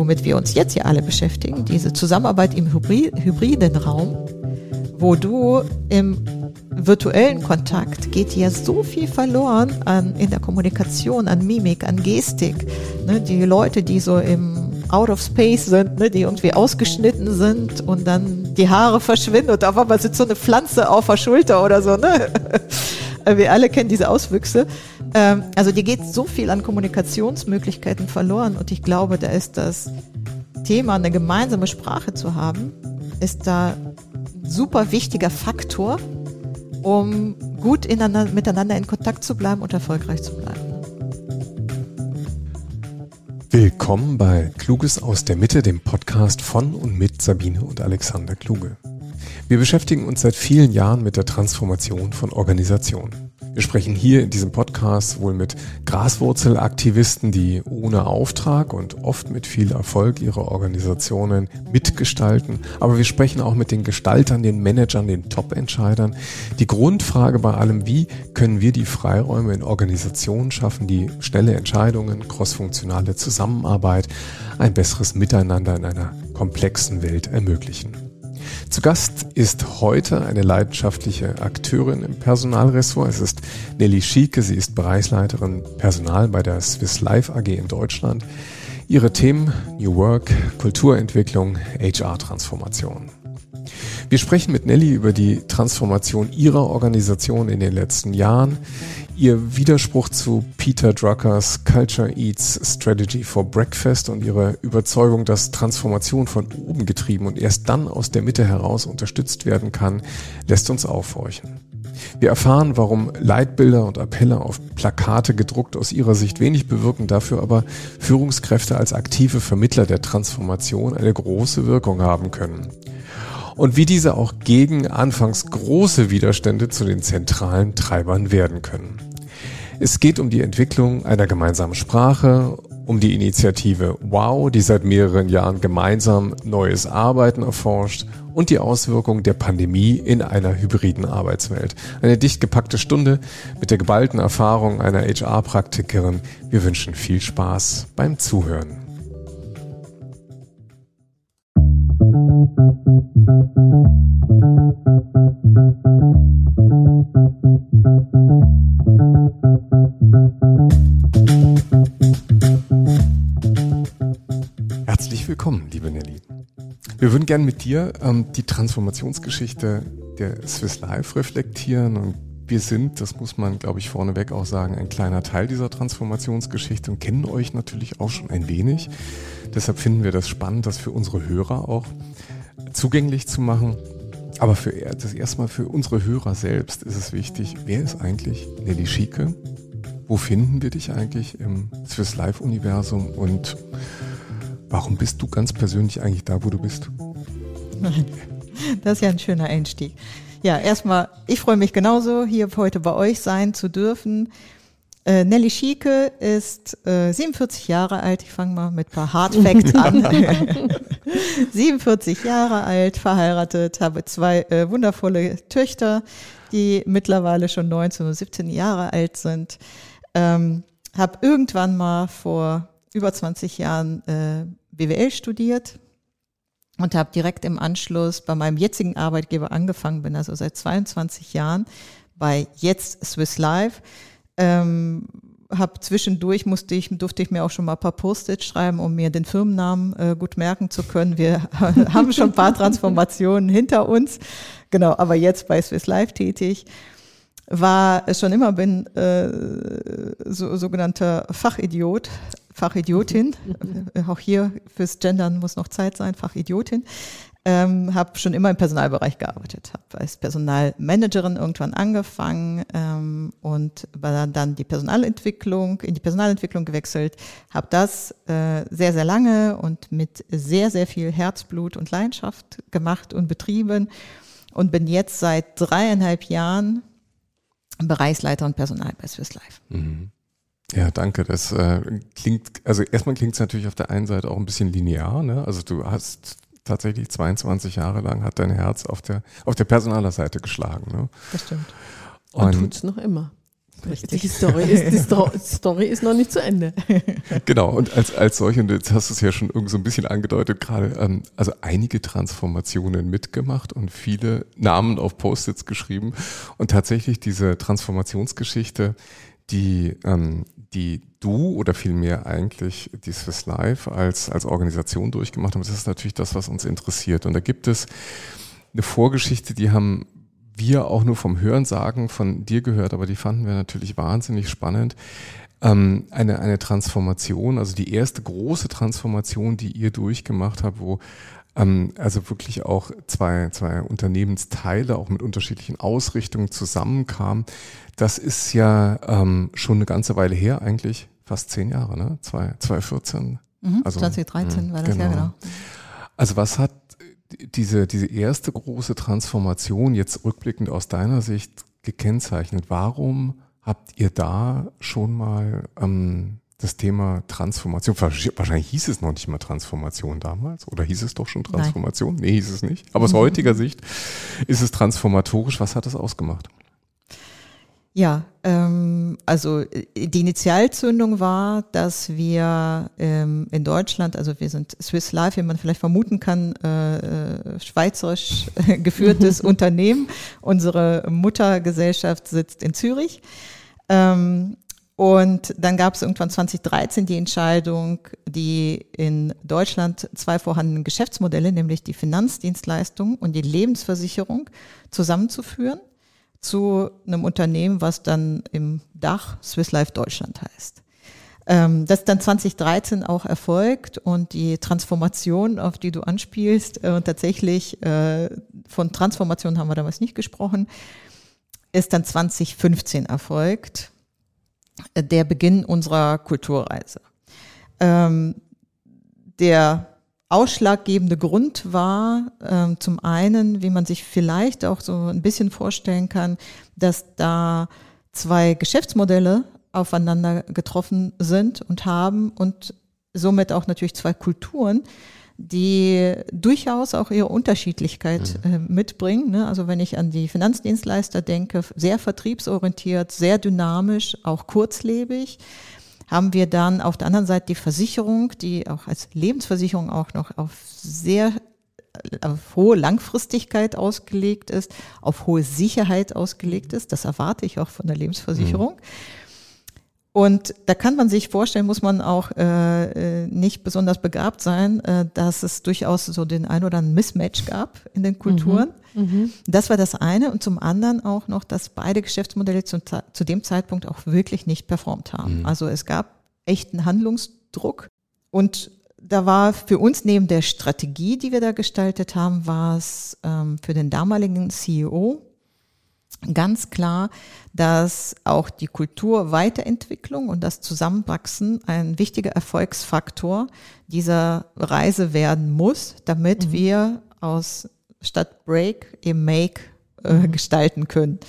womit wir uns jetzt hier alle beschäftigen, diese Zusammenarbeit im hybriden Raum, wo du im virtuellen Kontakt geht ja so viel verloren an, in der Kommunikation, an Mimik, an Gestik. Ne, die Leute, die so im Out of Space sind, ne, die irgendwie ausgeschnitten sind und dann die Haare verschwinden und auf einmal sitzt so eine Pflanze auf der Schulter oder so. Ne? Wir alle kennen diese Auswüchse. Ähm, also dir geht so viel an Kommunikationsmöglichkeiten verloren und ich glaube, da ist das Thema, eine gemeinsame Sprache zu haben, ist da ein super wichtiger Faktor, um gut miteinander in Kontakt zu bleiben und erfolgreich zu bleiben. Willkommen bei Kluges aus der Mitte, dem Podcast von und mit Sabine und Alexander Kluge. Wir beschäftigen uns seit vielen Jahren mit der Transformation von Organisationen. Wir sprechen hier in diesem Podcast wohl mit Graswurzelaktivisten, die ohne Auftrag und oft mit viel Erfolg ihre Organisationen mitgestalten. Aber wir sprechen auch mit den Gestaltern, den Managern, den Top-Entscheidern. Die Grundfrage bei allem, wie können wir die Freiräume in Organisationen schaffen, die schnelle Entscheidungen, crossfunktionale Zusammenarbeit, ein besseres Miteinander in einer komplexen Welt ermöglichen. Zu Gast ist heute eine leidenschaftliche Akteurin im Personalressort. Es ist Nelly Schieke. Sie ist Bereichsleiterin Personal bei der Swiss Life AG in Deutschland. Ihre Themen New Work, Kulturentwicklung, HR-Transformation. Wir sprechen mit Nelly über die Transformation ihrer Organisation in den letzten Jahren, ihr Widerspruch zu Peter Druckers Culture Eats Strategy for Breakfast und ihre Überzeugung, dass Transformation von oben getrieben und erst dann aus der Mitte heraus unterstützt werden kann, lässt uns aufhorchen. Wir erfahren, warum Leitbilder und Appelle auf Plakate gedruckt aus ihrer Sicht wenig bewirken, dafür aber Führungskräfte als aktive Vermittler der Transformation eine große Wirkung haben können und wie diese auch gegen anfangs große Widerstände zu den zentralen Treibern werden können. Es geht um die Entwicklung einer gemeinsamen Sprache, um die Initiative Wow, die seit mehreren Jahren gemeinsam neues Arbeiten erforscht und die Auswirkungen der Pandemie in einer hybriden Arbeitswelt. Eine dicht gepackte Stunde mit der geballten Erfahrung einer HR-Praktikerin. Wir wünschen viel Spaß beim Zuhören. Herzlich willkommen, liebe Nelly. Wir würden gerne mit dir ähm, die Transformationsgeschichte der Swiss Life reflektieren und wir sind, das muss man, glaube ich, vorneweg auch sagen, ein kleiner Teil dieser Transformationsgeschichte und kennen euch natürlich auch schon ein wenig. Deshalb finden wir das spannend, das für unsere Hörer auch zugänglich zu machen. Aber für das erstmal für unsere Hörer selbst ist es wichtig, wer ist eigentlich Nelly Schieke? Wo finden wir dich eigentlich im Swiss Life Universum und warum bist du ganz persönlich eigentlich da, wo du bist? Das ist ja ein schöner Einstieg. Ja, erstmal, ich freue mich genauso, hier heute bei euch sein zu dürfen. Äh, Nelly Schieke ist äh, 47 Jahre alt. Ich fange mal mit ein paar Hard Facts an. 47 Jahre alt, verheiratet, habe zwei äh, wundervolle Töchter, die mittlerweile schon 19 und 17 Jahre alt sind. Ähm, habe irgendwann mal vor über 20 Jahren äh, BWL studiert und habe direkt im Anschluss bei meinem jetzigen Arbeitgeber angefangen, bin also seit 22 Jahren bei jetzt Swiss Life ähm, hab zwischendurch musste ich, durfte ich mir auch schon mal ein paar Post-its schreiben, um mir den Firmennamen äh, gut merken zu können. Wir haben schon ein paar Transformationen hinter uns. Genau, aber jetzt bei Swiss Life tätig. War schon immer, bin äh, so, sogenannter Fachidiot, Fachidiotin. auch hier fürs Gendern muss noch Zeit sein, Fachidiotin. Ähm, habe schon immer im Personalbereich gearbeitet, habe als Personalmanagerin irgendwann angefangen ähm, und war dann die Personalentwicklung, in die Personalentwicklung gewechselt, habe das äh, sehr, sehr lange und mit sehr, sehr viel Herzblut und Leidenschaft gemacht und betrieben und bin jetzt seit dreieinhalb Jahren Bereichsleiter und Personal bei Swiss Life. Mhm. Ja, danke. Das äh, klingt, also erstmal klingt es natürlich auf der einen Seite auch ein bisschen linear, ne? Also du hast tatsächlich 22 Jahre lang hat dein Herz auf der, auf der Personalerseite geschlagen. Ne? Das stimmt. Und, und tut es noch immer. Richtig. Die Story ist, die Story ist noch nicht zu Ende. Genau, und als, als solche, und jetzt hast du es ja schon irgendwie so ein bisschen angedeutet gerade, ähm, also einige Transformationen mitgemacht und viele Namen auf Post-its geschrieben. Und tatsächlich diese Transformationsgeschichte, die, ähm, die du oder vielmehr eigentlich die Swiss Life als, als Organisation durchgemacht haben, das ist natürlich das, was uns interessiert. Und da gibt es eine Vorgeschichte, die haben wir auch nur vom Hörensagen von dir gehört, aber die fanden wir natürlich wahnsinnig spannend. Ähm, eine, eine Transformation, also die erste große Transformation, die ihr durchgemacht habt, wo also wirklich auch zwei, zwei Unternehmensteile auch mit unterschiedlichen Ausrichtungen zusammenkamen. Das ist ja ähm, schon eine ganze Weile her eigentlich, fast zehn Jahre, ne? 2014. Mhm, also, 2013 mh, war das genau. ja genau. Also was hat diese, diese erste große Transformation jetzt rückblickend aus deiner Sicht gekennzeichnet? Warum habt ihr da schon mal ähm, das Thema Transformation, wahrscheinlich hieß es noch nicht mal Transformation damals, oder hieß es doch schon Transformation? Nein. Nee, hieß es nicht. Aber aus mhm. heutiger Sicht ist es transformatorisch. Was hat es ausgemacht? Ja, ähm, also äh, die Initialzündung war, dass wir ähm, in Deutschland, also wir sind Swiss Life, wie man vielleicht vermuten kann, äh, äh schweizerisch geführtes Unternehmen. Unsere Muttergesellschaft sitzt in Zürich. Ähm, und dann gab es irgendwann 2013 die Entscheidung, die in Deutschland zwei vorhandenen Geschäftsmodelle, nämlich die Finanzdienstleistung und die Lebensversicherung, zusammenzuführen zu einem Unternehmen, was dann im Dach Swiss Life Deutschland heißt. Ähm, das ist dann 2013 auch erfolgt und die Transformation, auf die du anspielst, äh, tatsächlich äh, von Transformation haben wir damals nicht gesprochen, ist dann 2015 erfolgt, der Beginn unserer Kulturreise. Ähm, der ausschlaggebende Grund war ähm, zum einen, wie man sich vielleicht auch so ein bisschen vorstellen kann, dass da zwei Geschäftsmodelle aufeinander getroffen sind und haben und somit auch natürlich zwei Kulturen, die durchaus auch ihre Unterschiedlichkeit mhm. äh, mitbringen. Ne? Also wenn ich an die Finanzdienstleister denke, sehr vertriebsorientiert, sehr dynamisch, auch kurzlebig haben wir dann auf der anderen Seite die Versicherung, die auch als Lebensversicherung auch noch auf sehr auf hohe Langfristigkeit ausgelegt ist, auf hohe Sicherheit ausgelegt ist. Das erwarte ich auch von der Lebensversicherung. Mhm. Und da kann man sich vorstellen, muss man auch äh, äh, nicht besonders begabt sein, äh, dass es durchaus so den ein oder anderen Mismatch gab in den Kulturen. Mhm. Mhm. Das war das eine. Und zum anderen auch noch, dass beide Geschäftsmodelle zu, zu dem Zeitpunkt auch wirklich nicht performt haben. Mhm. Also es gab echten Handlungsdruck. Und da war für uns neben der Strategie, die wir da gestaltet haben, war es ähm, für den damaligen CEO ganz klar, dass auch die Kulturweiterentwicklung und das Zusammenwachsen ein wichtiger Erfolgsfaktor dieser Reise werden muss, damit mhm. wir aus statt Break eben Make äh, mhm. gestalten können.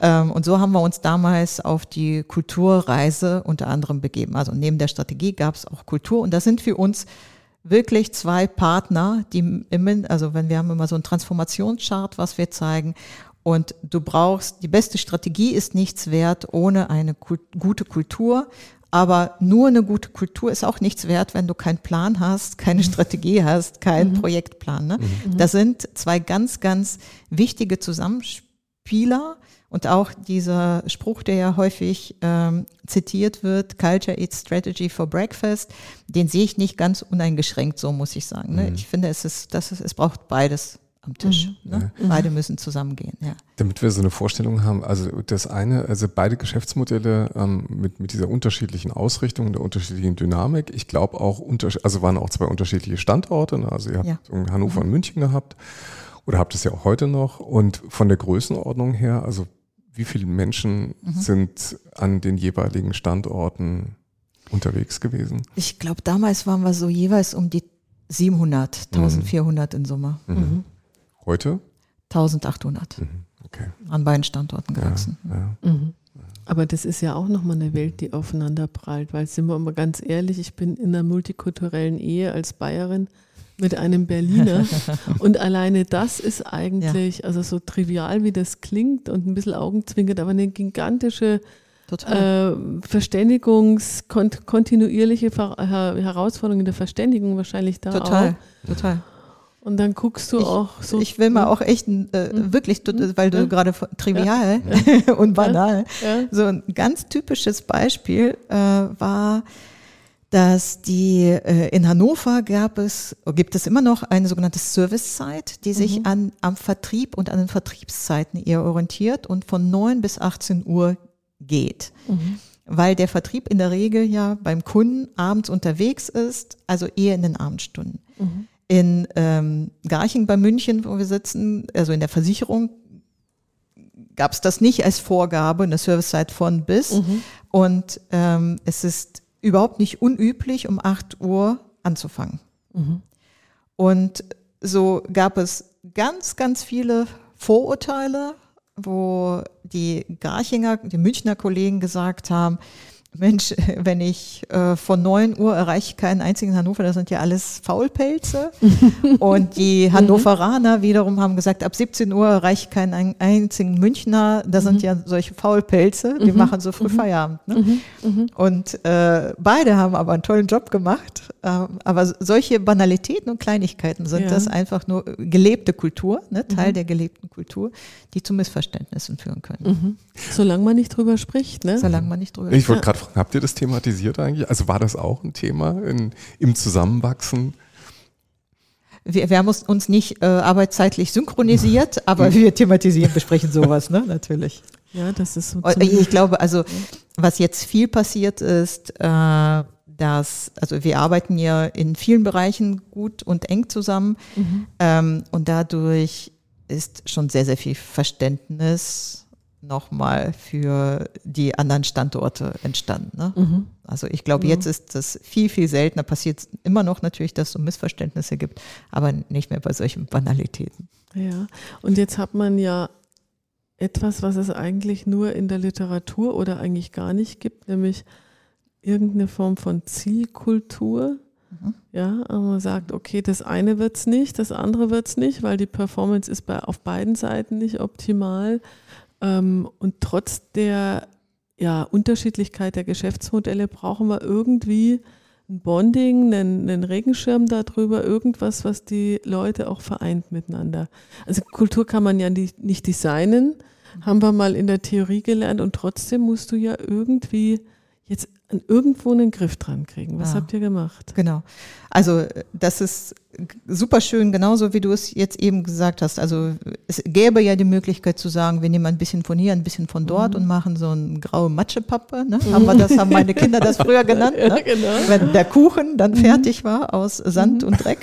Ähm, und so haben wir uns damals auf die Kulturreise unter anderem begeben. Also neben der Strategie gab es auch Kultur und das sind für uns wirklich zwei Partner, die immer, also wenn wir haben immer so einen Transformationschart, was wir zeigen und du brauchst, die beste Strategie ist nichts wert ohne eine gute Kultur. Aber nur eine gute Kultur ist auch nichts wert, wenn du keinen Plan hast, keine mhm. Strategie hast, keinen mhm. Projektplan. Ne? Mhm. Das sind zwei ganz, ganz wichtige Zusammenspieler. Und auch dieser Spruch, der ja häufig ähm, zitiert wird, Culture eats Strategy for Breakfast, den sehe ich nicht ganz uneingeschränkt, so muss ich sagen. Ne? Mhm. Ich finde, es ist, das ist, es braucht beides am Tisch. Mhm. Ne? Ja. Beide müssen zusammengehen. Ja. Damit wir so eine Vorstellung haben, also das eine, also beide Geschäftsmodelle ähm, mit, mit dieser unterschiedlichen Ausrichtung, der unterschiedlichen Dynamik. Ich glaube auch, unter, also waren auch zwei unterschiedliche Standorte. Ne? Also ihr habt ja. Hannover mhm. und München gehabt oder habt es ja auch heute noch. Und von der Größenordnung her, also wie viele Menschen mhm. sind an den jeweiligen Standorten unterwegs gewesen? Ich glaube, damals waren wir so jeweils um die 700, 1400 mhm. in Summe. Mhm. Mhm. Heute? 1800. Mhm. Okay. An beiden Standorten gewachsen. Ja, ja. Mhm. Aber das ist ja auch nochmal eine Welt, die aufeinander prallt, weil sind wir mal ganz ehrlich, ich bin in einer multikulturellen Ehe als Bayerin mit einem Berliner und alleine das ist eigentlich, ja. also so trivial wie das klingt und ein bisschen augenzwinkert, aber eine gigantische äh, Verständigungs, kont kontinuierliche Ver Herausforderungen der Verständigung wahrscheinlich da total, auch. Total, Und dann guckst du ich, auch so. Ich will mal auch echt äh, wirklich, weil du ja. gerade trivial ja. und banal, ja. so ein ganz typisches Beispiel äh, war, dass die äh, in Hannover gab es, gibt es immer noch eine sogenannte Servicezeit, die sich mhm. an, am Vertrieb und an den Vertriebszeiten eher orientiert und von 9 bis 18 Uhr geht. Mhm. Weil der Vertrieb in der Regel ja beim Kunden abends unterwegs ist, also eher in den Abendstunden. Mhm. In ähm, Garching bei München, wo wir sitzen, also in der Versicherung, gab es das nicht als Vorgabe, eine Servicezeit von bis. Mhm. Und ähm, es ist überhaupt nicht unüblich, um 8 Uhr anzufangen. Mhm. Und so gab es ganz, ganz viele Vorurteile, wo die Garchinger, die Münchner Kollegen gesagt haben, Mensch, wenn ich äh, von 9 Uhr erreiche ich keinen einzigen Hannover, das sind ja alles Faulpelze. und die mhm. Hannoveraner wiederum haben gesagt, ab 17 Uhr erreiche ich keinen einzigen Münchner, das sind mhm. ja solche Faulpelze, die mhm. machen so früh Feierabend. Ne? Und äh, beide haben aber einen tollen Job gemacht. Äh, aber solche Banalitäten und Kleinigkeiten sind ja. das einfach nur gelebte Kultur, ne? Teil der gelebten Kultur, die zu Missverständnissen führen können. Solange man nicht drüber spricht, ne? Solange man nicht drüber spricht. Ich wollte gerade fragen, habt ihr das thematisiert eigentlich? Also war das auch ein Thema in, im Zusammenwachsen? Wir, wir haben uns nicht äh, arbeitszeitlich synchronisiert, aber wir thematisieren, besprechen sowas, ne? Natürlich. Ja, das ist so. Ich glaube, also was jetzt viel passiert ist, äh, dass, also wir arbeiten ja in vielen Bereichen gut und eng zusammen mhm. ähm, und dadurch ist schon sehr, sehr viel Verständnis nochmal für die anderen Standorte entstanden. Ne? Mhm. Also ich glaube, jetzt ist das viel, viel seltener. Passiert immer noch natürlich, dass es so Missverständnisse gibt, aber nicht mehr bei solchen Banalitäten. Ja, und jetzt hat man ja etwas, was es eigentlich nur in der Literatur oder eigentlich gar nicht gibt, nämlich irgendeine Form von Zielkultur. Mhm. Ja, aber man sagt, okay, das eine wird es nicht, das andere wird es nicht, weil die Performance ist bei, auf beiden Seiten nicht optimal. Ähm, und trotz der ja, Unterschiedlichkeit der Geschäftsmodelle brauchen wir irgendwie ein Bonding, einen, einen Regenschirm darüber, irgendwas, was die Leute auch vereint miteinander. Also Kultur kann man ja nicht, nicht designen, haben wir mal in der Theorie gelernt und trotzdem musst du ja irgendwie jetzt irgendwo einen Griff dran kriegen. Was ja. habt ihr gemacht? Genau. Also das ist super schön, genauso wie du es jetzt eben gesagt hast. Also es gäbe ja die Möglichkeit zu sagen, wir nehmen ein bisschen von hier, ein bisschen von dort mhm. und machen so eine graue Matschepappe. Ne? Mhm. Haben wir das, haben meine Kinder das früher genannt. Ne? Ja, genau. Wenn der Kuchen dann mhm. fertig war aus Sand mhm. und Dreck.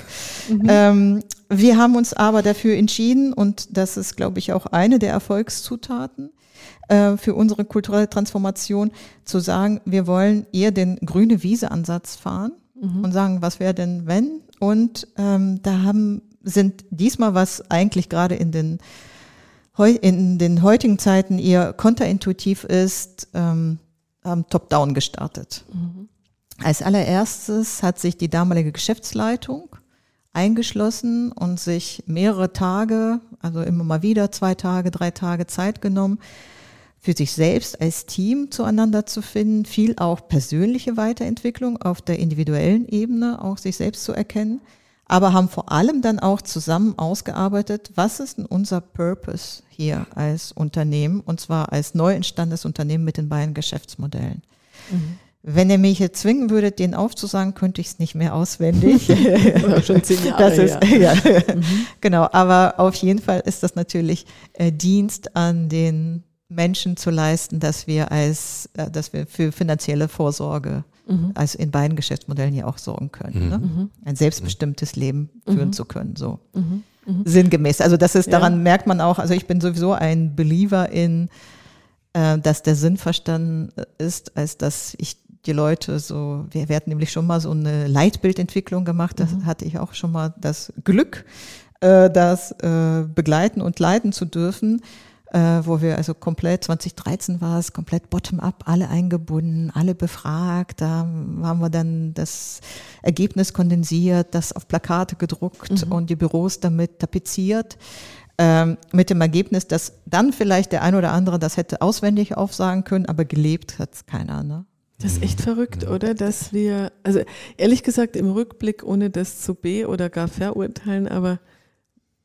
Mhm. Ähm, wir haben uns aber dafür entschieden und das ist, glaube ich, auch eine der Erfolgszutaten äh, für unsere kulturelle Transformation, zu sagen, wir wollen eher den grüne Wiese-Ansatz fahren und sagen, was wäre denn wenn? Und ähm, da haben sind diesmal, was eigentlich gerade in den in den heutigen Zeiten eher kontraintuitiv ist, ähm, top-down gestartet. Mhm. Als allererstes hat sich die damalige Geschäftsleitung eingeschlossen und sich mehrere Tage, also immer mal wieder zwei Tage, drei Tage Zeit genommen, für sich selbst als Team zueinander zu finden, viel auch persönliche Weiterentwicklung auf der individuellen Ebene, auch sich selbst zu erkennen, aber haben vor allem dann auch zusammen ausgearbeitet, was ist denn unser Purpose hier als Unternehmen und zwar als neu entstandenes Unternehmen mit den beiden Geschäftsmodellen. Mhm. Wenn ihr mich jetzt zwingen würdet, den aufzusagen, könnte ich es nicht mehr auswendig. schon zehn Jahre das ist, ja. ja. Mhm. Genau, aber auf jeden Fall ist das natürlich äh, Dienst an den Menschen zu leisten, dass wir als, äh, dass wir für finanzielle Vorsorge, mhm. also in beiden Geschäftsmodellen ja auch sorgen können, mhm. ne? Mhm. ein selbstbestimmtes Leben führen mhm. zu können, so mhm. sinngemäß. Also das ist, daran ja. merkt man auch, also ich bin sowieso ein Believer in, äh, dass der Sinn verstanden ist, als dass ich die Leute so, wir, wir hatten nämlich schon mal so eine Leitbildentwicklung gemacht, da hatte ich auch schon mal das Glück, äh, das äh, begleiten und leiten zu dürfen äh, wo wir also komplett, 2013 war es, komplett bottom-up, alle eingebunden, alle befragt. Da haben wir dann das Ergebnis kondensiert, das auf Plakate gedruckt mhm. und die Büros damit tapeziert. ähm, mit dem Ergebnis, dass dann vielleicht der ein oder andere das hätte auswendig aufsagen können, aber gelebt hat es keiner. Ne? Das ist echt verrückt, oder? Dass wir, also ehrlich gesagt im Rückblick, ohne das zu be- oder gar verurteilen, aber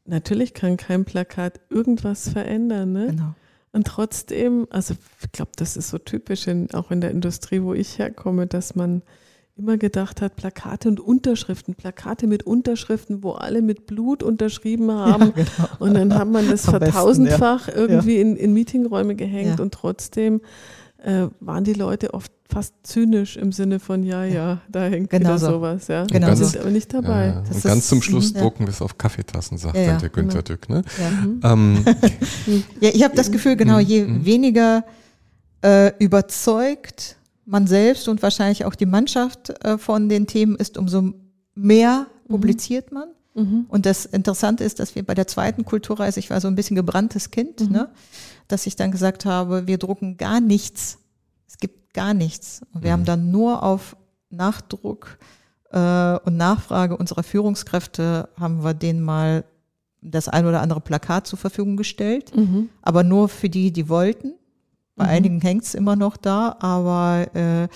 natürlich kann kein Plakat irgendwas verändern. Ne? Genau. Und trotzdem, also ich glaube, das ist so typisch, in, auch in der Industrie, wo ich herkomme, dass man immer gedacht hat, Plakate und Unterschriften, Plakate mit Unterschriften, wo alle mit Blut unterschrieben haben. Ja, genau. Und dann hat man das vertausendfach ja. irgendwie ja. In, in Meetingräume gehängt und trotzdem äh, waren die Leute oft fast zynisch im Sinne von, ja, ja, da hängt genau wieder so. sowas. Ja. Genau so. sind aber nicht dabei. Ja, und ganz zum Schluss mhm, drucken wir es auf Kaffeetassen, sagt dann der Günther genau. Dück. Ne? Ähm, ja, ich habe das Gefühl, genau, je mhm. weniger äh, überzeugt man selbst und wahrscheinlich auch die Mannschaft äh, von den Themen ist, umso mehr mhm. publiziert man. Mhm. Und das Interessante ist, dass wir bei der zweiten Kulturreise, ich war so ein bisschen gebranntes Kind, mhm. ne, dass ich dann gesagt habe, wir drucken gar nichts. Es gibt gar nichts. Und wir mhm. haben dann nur auf Nachdruck äh, und Nachfrage unserer Führungskräfte haben wir denen mal das ein oder andere Plakat zur Verfügung gestellt, mhm. aber nur für die, die wollten. Bei mhm. einigen hängt es immer noch da, aber äh,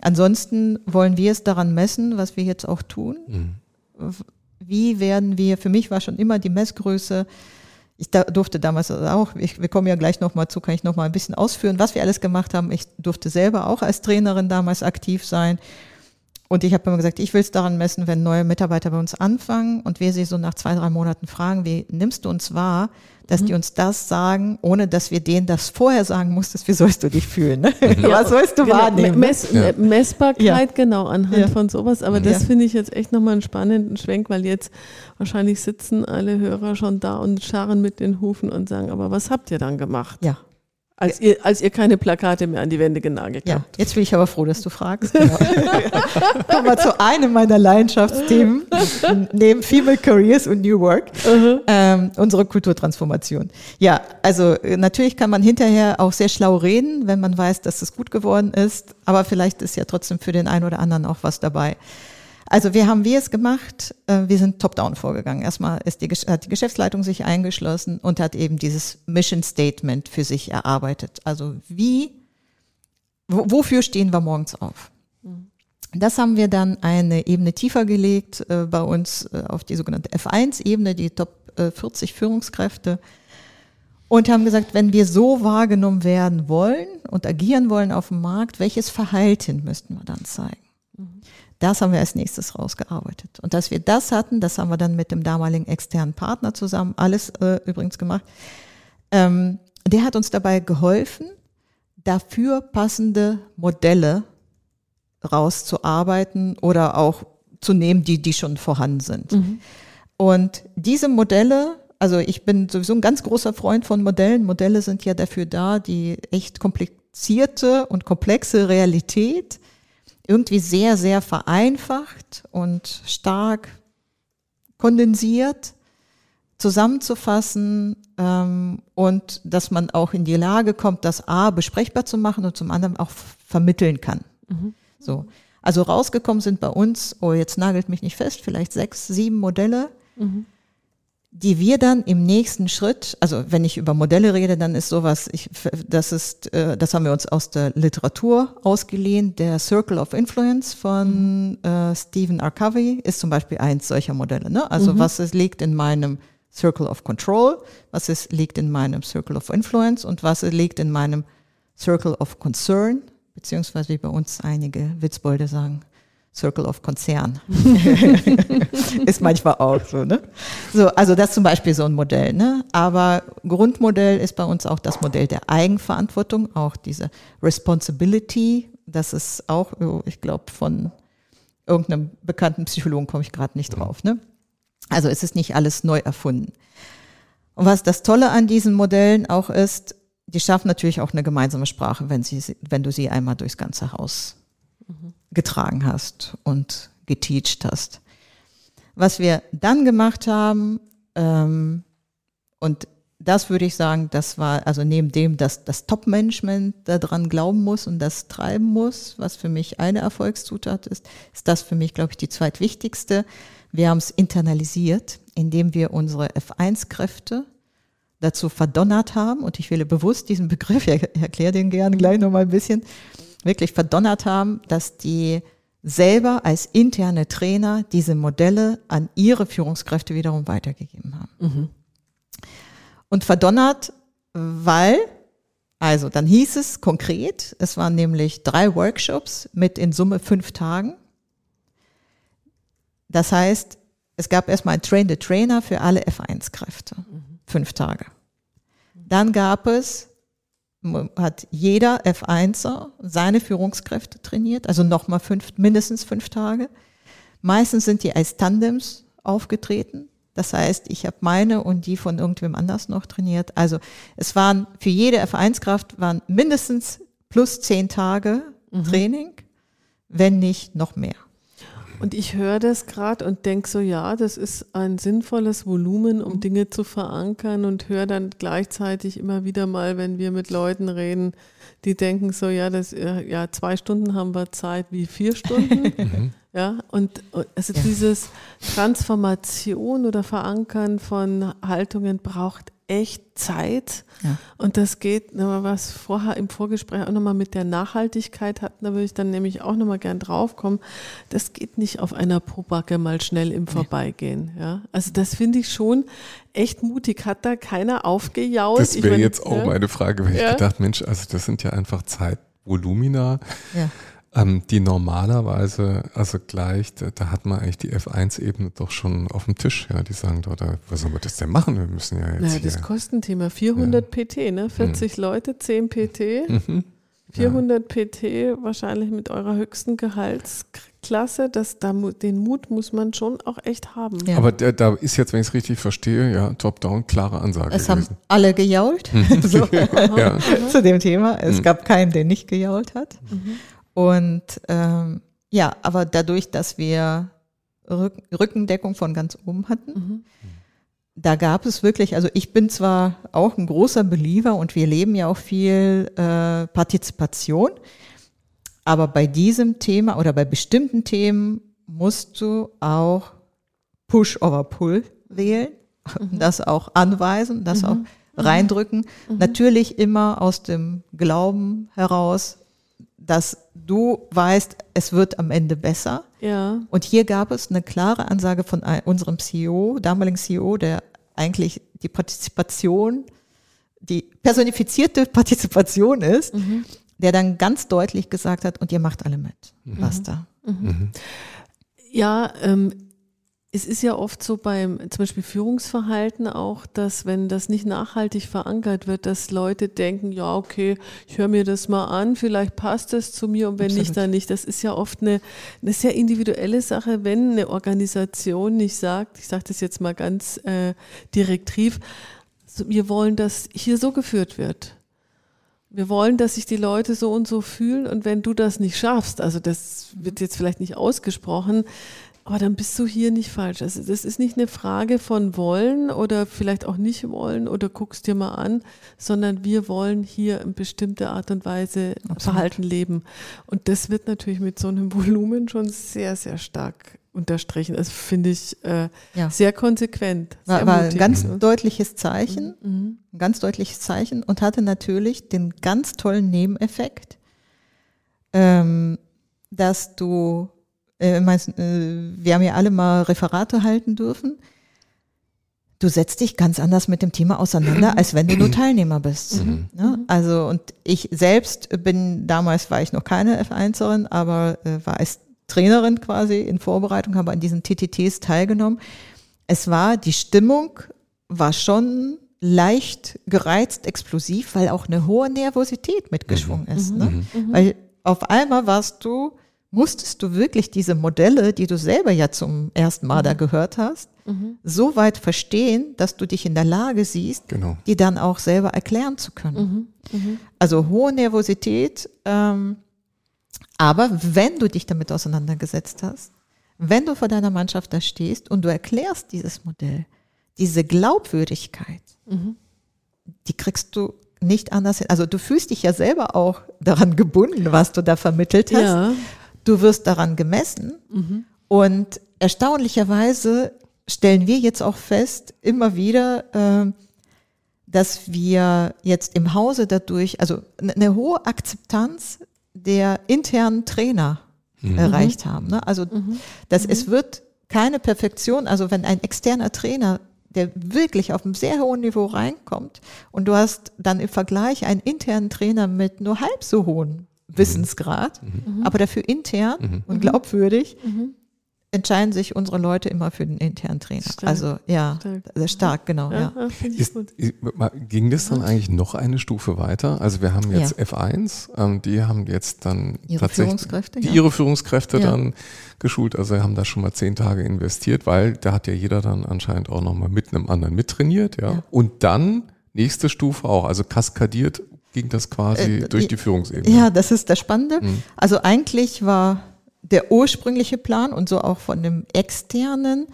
ansonsten wollen wir es daran messen, was wir jetzt auch tun. Mhm. Wie werden wir, für mich war schon immer die Messgröße, ich da, durfte damals auch, ich, wir kommen ja gleich nochmal zu, kann ich nochmal ein bisschen ausführen, was wir alles gemacht haben. Ich durfte selber auch als Trainerin damals aktiv sein. Und ich habe immer gesagt, ich will es daran messen, wenn neue Mitarbeiter bei uns anfangen und wir sie so nach zwei, drei Monaten fragen, wie nimmst du uns wahr, dass mhm. die uns das sagen, ohne dass wir denen das vorher sagen musstest, wie sollst du dich fühlen? Ne? Ja, Was sollst du genau, wahrnehmen? Mess, ja. Messbarkeit, ja. genau, anhand ja. von sowas. Aber das finde ich jetzt echt nochmal einen spannenden Schwenk, weil jetzt wahrscheinlich sitzen alle Hörer schon da und scharren mit den Hufen und sagen, aber was habt ihr dann gemacht? Ja. Als ihr, als ihr keine Plakate mehr an die Wände genagelt ja, habt. Jetzt bin ich aber froh, dass du fragst. Genau. Kommen wir zu einem meiner Leidenschaftsthemen, neben Female Careers und New Work, uh-huh. ähm, unsere Kulturtransformation. Ja, also äh, natürlich kann man hinterher auch sehr schlau reden, wenn man weiß, dass es gut geworden ist, aber vielleicht ist ja trotzdem für den einen oder anderen auch was dabei. Also wie haben wir es gemacht? Äh, wir sind top-down vorgegangen. Erstmal ist die, hat die Geschäftsleitung sich eingeschlossen und hat eben dieses Mission Statement für sich erarbeitet. Also wie, wofür stehen wir morgens auf? Mhm. Das haben wir dann eine Ebene tiefer gelegt äh, bei uns äh, auf die sogenannte F1-Ebene, die Top 40 Führungskräfte und haben gesagt, wenn wir so wahrgenommen werden wollen und agieren wollen auf dem Markt, welches Verhalten müssten wir dann zeigen? Das haben wir als nächstes rausgearbeitet. Und dass wir das hatten, das haben wir dann mit dem damaligen externen Partner zusammen alles äh, übrigens gemacht. Ähm, der hat uns dabei geholfen, dafür passende Modelle rauszuarbeiten oder auch zu nehmen, die, die schon vorhanden sind. Mhm. Und diese Modelle, also ich bin sowieso ein ganz großer Freund von Modellen. Modelle sind ja dafür da, die echt komplizierte und komplexe Realität irgendwie sehr, sehr vereinfacht und stark kondensiert zusammenzufassen ähm, und dass man auch in die Lage kommt, das A besprechbar zu machen und zum anderen auch vermitteln kann. Mhm. So. Also rausgekommen sind bei uns, oh, jetzt nagelt mich nicht fest, vielleicht sechs, sieben Modelle. Mhm die wir dann im nächsten Schritt, also wenn ich über Modelle rede, dann ist sowas, ich, das ist, äh, das haben wir uns aus der Literatur ausgeliehen. Der Circle of Influence von äh, Stephen R. Covey ist zum Beispiel eins solcher Modelle. Ne? Also mhm. was es liegt in meinem Circle of Control, was es liegt in meinem Circle of Influence und was es liegt in meinem Circle of Concern, beziehungsweise wie bei uns einige Witzbolde sagen, Circle of Konzern. ist manchmal auch so, ne? So, also das ist zum Beispiel so ein Modell, ne? Aber Grundmodell ist bei uns auch das Modell der Eigenverantwortung, auch diese Responsibility. Das ist auch, oh, ich glaube, von irgendeinem bekannten Psychologen komme ich gerade nicht drauf, ne? Also es ist nicht alles neu erfunden. Und was das Tolle an diesen Modellen auch ist, die schaffen natürlich auch eine gemeinsame Sprache, wenn, sie, wenn du sie einmal durchs ganze Haus mhm getragen hast und geteacht hast. Was wir dann gemacht haben, ähm, und das würde ich sagen, das war, also neben dem, dass das Top-Management daran glauben muss und das treiben muss, was für mich eine Erfolgszutat ist, ist das für mich, glaube ich, die zweitwichtigste. Wir haben es internalisiert, indem wir unsere F1-Kräfte dazu verdonnert haben, und ich wähle bewusst diesen Begriff, ich erkläre den gerne gleich nochmal ein bisschen, wirklich verdonnert haben, dass die selber als interne Trainer diese Modelle an ihre Führungskräfte wiederum weitergegeben haben. Mhm. Und verdonnert, weil, also dann hieß es konkret, es waren nämlich drei Workshops mit in Summe fünf Tagen. Das heißt, es gab erstmal ein Train the Trainer für alle F1-Kräfte. Mhm. Fünf Tage. Dann gab es, hat jeder F1er seine Führungskräfte trainiert, also nochmal fünf, mindestens fünf Tage. Meistens sind die als Tandems aufgetreten. Das heißt, ich habe meine und die von irgendwem anders noch trainiert. Also es waren für jede F1-Kraft waren mindestens plus zehn Tage mhm. Training, wenn nicht noch mehr. Und ich höre das gerade und denke so, ja, das ist ein sinnvolles Volumen, um Dinge zu verankern und höre dann gleichzeitig immer wieder mal, wenn wir mit Leuten reden, die denken so, ja, das, ja, zwei Stunden haben wir Zeit wie vier Stunden. Mhm. ja, und also ja. dieses Transformation oder Verankern von Haltungen braucht echt Zeit. Ja. Und das geht, was vorher im Vorgespräch auch nochmal mit der Nachhaltigkeit hatten, da würde ich dann nämlich auch nochmal gern draufkommen. Das geht nicht auf einer Probacke mal schnell im Vorbeigehen. Ja? Also das finde ich schon echt mutig. Hat da keiner aufgejault? Das wäre jetzt auch ja? meine Frage, weil ich gedacht, Mensch, also das sind ja einfach Zeitvolumina. Ja die normalerweise, also gleich, da, da, hat man eigentlich die F1-Ebene doch schon auf dem Tisch. Ja, die sagen doch, da, was soll man das denn machen? Wir müssen ja jetzt. Naja, das Kostenthema, 400 ja. PT, ne? 40 mhm. Leute, 10 PT. Mhm. 400 ja. PT wahrscheinlich mit eurer höchsten Gehaltsklasse. Das, da, den Mut muss man schon auch echt haben. Ja. Aber der, da ist jetzt, wenn ich es richtig verstehe, ja, top-down, klare Ansage. Es gewesen. haben alle gejault mhm. so, ja. zu dem Thema. Es mhm. gab keinen, der nicht gejault hat. Mhm. Und ähm, ja, aber dadurch, dass wir Rück Rückendeckung von ganz oben hatten, mhm. da gab es wirklich, also ich bin zwar auch ein großer Believer und wir leben ja auch viel äh, Partizipation, aber bei diesem Thema oder bei bestimmten Themen musst du auch Push over Pull wählen, mhm. das auch anweisen, das mhm. auch reindrücken. Mhm. Natürlich immer aus dem Glauben heraus, dass du weißt, es wird am Ende besser. Ja. Und hier gab es eine klare Ansage von unserem CEO, damaligen CEO, der eigentlich die Partizipation, die personifizierte Partizipation ist, mhm. der dann ganz deutlich gesagt hat, und ihr macht alle mit. Mhm. Basta. Mhm. mhm. Ja, ähm, es ist ja oft so beim zum Beispiel Führungsverhalten auch, dass wenn das nicht nachhaltig verankert wird, dass Leute denken, ja, okay, ich höre mir das mal an, vielleicht passt das zu mir und wenn Absolut. nicht, dann nicht. Das ist ja oft eine, eine sehr individuelle Sache, wenn eine Organisation nicht sagt, ich sage das jetzt mal ganz äh, direktiv, wir wollen, dass hier so geführt wird. Wir wollen, dass sich die Leute so und so fühlen und wenn du das nicht schaffst, also das wird jetzt vielleicht nicht ausgesprochen, aber dann bist du hier nicht falsch. Also das ist nicht eine Frage von wollen oder vielleicht auch nicht wollen oder guckst dir mal an, sondern wir wollen hier in bestimmter Art und Weise Absolut. Verhalten leben. Und das wird natürlich mit so einem Volumen schon sehr, sehr stark unterstrichen. Das finde ich äh, ja. sehr konsequent. Sehr war, war ein ganz deutliches Zeichen, mhm. mhm. ein ganz deutliches Zeichen und hatte natürlich den ganz tollen Nebeneffekt, ähm, dass du äh, meinst, äh, wir haben ja alle mal Referate halten dürfen. Du setzt dich ganz anders mit dem Thema auseinander, als wenn du nur Teilnehmer bist. Mhm. Ne? Also, und ich selbst bin, damals war ich noch keine F1erin, aber äh, war als Trainerin quasi in Vorbereitung, habe an diesen TTTs teilgenommen. Es war, die Stimmung war schon leicht gereizt, explosiv, weil auch eine hohe Nervosität mitgeschwungen mhm. ist. Ne? Mhm. Weil auf einmal warst du musstest du wirklich diese Modelle, die du selber ja zum ersten Mal mhm. da gehört hast, mhm. so weit verstehen, dass du dich in der Lage siehst, genau. die dann auch selber erklären zu können. Mhm. mhm. Also hohe Nervosität, ähm, aber wenn du dich damit auseinandergesetzt hast, wenn du vor deiner Mannschaft da stehst und du erklärst dieses Modell, diese Glaubwürdigkeit, mhm. die kriegst du nicht anders hin. Also du fühlst dich ja selber auch daran gebunden, was du da vermittelt hast. Ja. Du wirst daran gemessen. Mhm. Und erstaunlicherweise stellen wir jetzt auch fest, immer wieder, äh, dass wir jetzt im Hause dadurch, also eine hohe Akzeptanz der internen Trainer mhm. erreicht haben. Ne? Also mhm. dass mhm. es wird keine Perfektion, also wenn ein externer Trainer der wirklich auf einem sehr hohen Niveau reinkommt und du hast dann im Vergleich einen internen Trainer mit nur halb so hohen Wissensgrad, mhm. aber dafür intern mhm. und glaubwürdig, mhm entscheiden sich unsere Leute immer für den internen Trainer. Stark. Also ja, stark, stark genau. Ja, ja. Ist, ging das dann eigentlich noch eine Stufe weiter? Also wir haben jetzt ja. F1, ähm, die haben jetzt dann ihre tatsächlich Führungskräfte, die, ihre Führungskräfte dann geschult. Also haben da schon mal zehn Tage investiert, weil da hat ja jeder dann anscheinend auch nochmal mit einem anderen mittrainiert. Ja. Und dann nächste Stufe auch, also kaskadiert ging das quasi äh, durch die Führungsebene. Ja, das ist das Spannende. Mhm. Also eigentlich war der ursprüngliche Plan und so auch von dem externen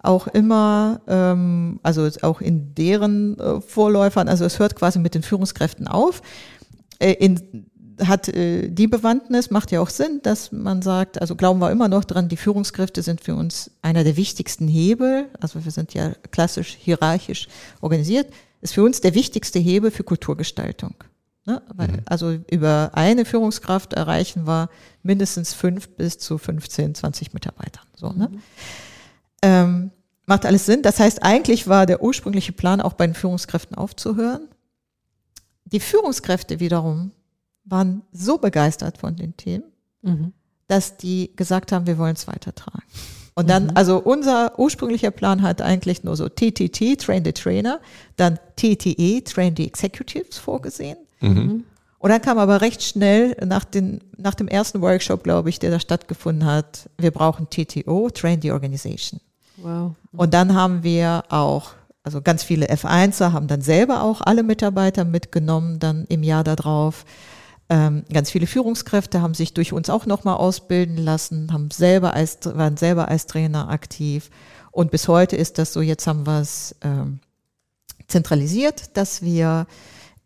auch immer, ähm, also auch in deren äh, Vorläufern, also es hört quasi mit den Führungskräften auf. Äh, in, hat äh, die Bewandtnis, macht ja auch Sinn, dass man sagt, also glauben wir immer noch dran, die Führungskräfte sind für uns einer der wichtigsten Hebel, also wir sind ja klassisch hierarchisch organisiert, ist für uns der wichtigste Hebel für Kulturgestaltung. Ne? Weil, mhm. Also über eine Führungskraft erreichen wir mindestens fünf bis zu 15, 20 Mitarbeitern. So, ne? Mhm. Ähm, macht alles Sinn. Das heißt, eigentlich war der ursprüngliche Plan, auch bei den Führungskräften aufzuhören. Die Führungskräfte wiederum waren so begeistert von den Themen, mhm. dass die gesagt haben, wir wollen es weitertragen. Und dann, mhm. also unser ursprünglicher Plan hat eigentlich nur so TTT, Train the Trainer, dann TTE, Train the Executives vorgesehen. Mhm. Und dann kam aber recht schnell nach, den, nach dem ersten Workshop, glaube ich, der da stattgefunden hat, wir brauchen TTO, Train the Organization. Wow. Und dann haben wir auch, also ganz viele F1er haben dann selber auch alle Mitarbeiter mitgenommen, dann im Jahr darauf. Ähm, ganz viele Führungskräfte haben sich durch uns auch nochmal ausbilden lassen, haben selber als, waren selber als Trainer aktiv. Und bis heute ist das so, jetzt haben wir es ähm, zentralisiert, dass wir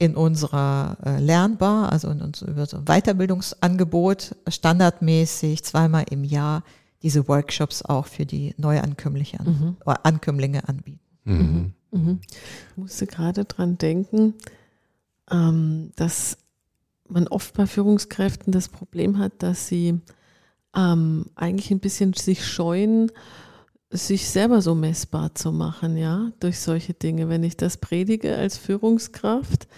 in unserer äh, Lernbar, also in unserem Weiterbildungsangebot, standardmäßig zweimal im Jahr diese Workshops auch für die Neuankömmlinge mhm. Ankömmlinge anbieten. Mhm. Mhm. mhm. Ich musste gerade dran denken, ähm, dass man oft bei Führungskräften das Problem hat, dass sie ähm, eigentlich ein bisschen sich scheuen, sich selber so messbar zu machen, ja, durch solche Dinge. Wenn ich das predige als Führungskraft,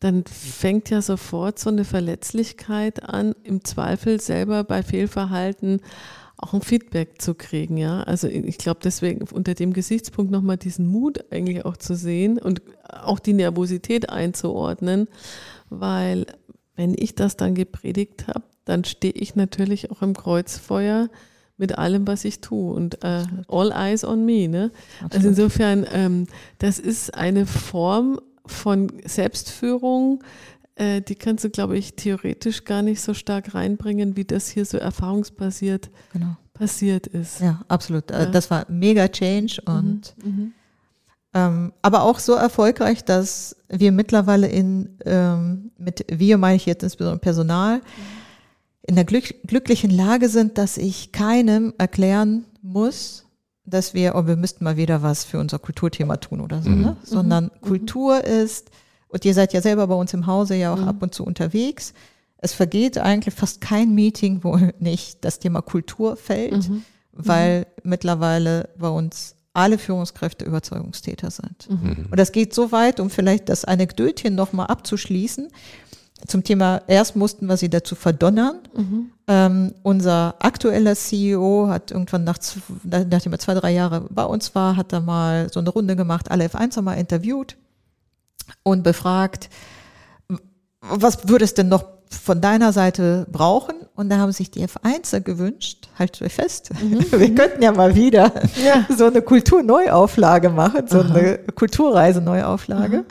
dann fängt ja sofort so eine Verletzlichkeit an, im Zweifel selber bei Fehlverhalten auch ein Feedback zu kriegen, ja. Also ich glaube deswegen unter dem Gesichtspunkt nochmal diesen Mut eigentlich auch zu sehen und auch die Nervosität einzuordnen, weil wenn ich das dann gepredigt habe, dann stehe ich natürlich auch im Kreuzfeuer mit allem, was ich tue und äh, all eyes on me. Ne? Also insofern, ähm, das ist eine Form von Selbstführung, äh, die kannst du, glaube ich, theoretisch gar nicht so stark reinbringen, wie das hier so erfahrungsbasiert genau. passiert ist. Ja, absolut. Äh, ja. Das war mega Change mhm, und mhm. ähm, aber auch so erfolgreich, dass wir mittlerweile in, ähm, mit wir meine ich jetzt insbesondere Personal, in der glück glücklichen Lage sind, dass ich keinem erklären muss, dass wir, oh, wir müssten mal wieder was für unser Kulturthema tun oder so, mhm. ne? sondern mhm. Kultur ist, und ihr seid ja selber bei uns im Hause ja auch mhm. ab und zu unterwegs. Es vergeht eigentlich fast kein Meeting, wo nicht das Thema Kultur fällt, mhm. weil mhm. mittlerweile bei uns alle Führungskräfte Überzeugungstäter sind. Mhm. Und das geht so weit, um vielleicht das Anekdötchen nochmal abzuschließen zum Thema, erst mussten wir sie dazu verdonnern. Mhm. Ähm, unser aktueller CEO hat irgendwann nach, nachdem er zwei, drei Jahre bei uns war, hat er mal so eine Runde gemacht, alle F1 haben mal interviewt und befragt, was würde es denn noch von deiner Seite brauchen? Und da haben sich die F1er gewünscht, halt euch fest, mhm. wir könnten ja mal wieder ja. so eine Kulturneuauflage machen, so Aha. eine Kulturreise-Neuauflage. Mhm.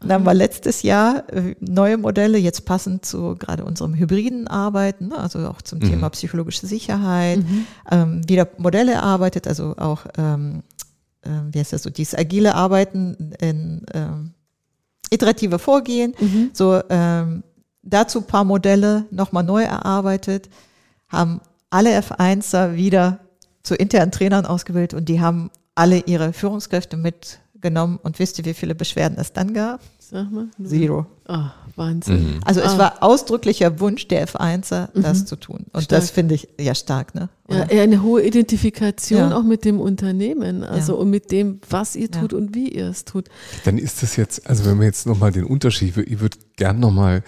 Und dann haben wir letztes Jahr äh, neue Modelle, jetzt passend zu gerade unserem hybriden Arbeiten, ne, also auch zum mhm. Thema psychologische Sicherheit, mhm. ähm, wieder Modelle erarbeitet, also auch, ähm, äh, wie heißt das so, dieses agile Arbeiten in ähm, iterative Vorgehen, mhm. so ähm, dazu paar Modelle nochmal neu erarbeitet, haben alle F1er wieder zu internen Trainern ausgebildet und die haben alle ihre Führungskräfte mit genommen und wisst ihr, wie viele Beschwerden es dann gab? Sag mal. Zero. Ah, Wahnsinn. Mhm. Also es Ah. war ausdrücklicher Wunsch der F1er, das Mhm. zu tun. Und Stark. das finde ich ja stark, ne? Ja, Oder? eher eine hohe Identifikation Ja. auch mit dem Unternehmen, also Ja. und mit dem, was ihr Ja. tut und wie ihr es tut. Dann ist das jetzt, also wenn wir jetzt nochmal den Unterschied, ich würde gern nochmal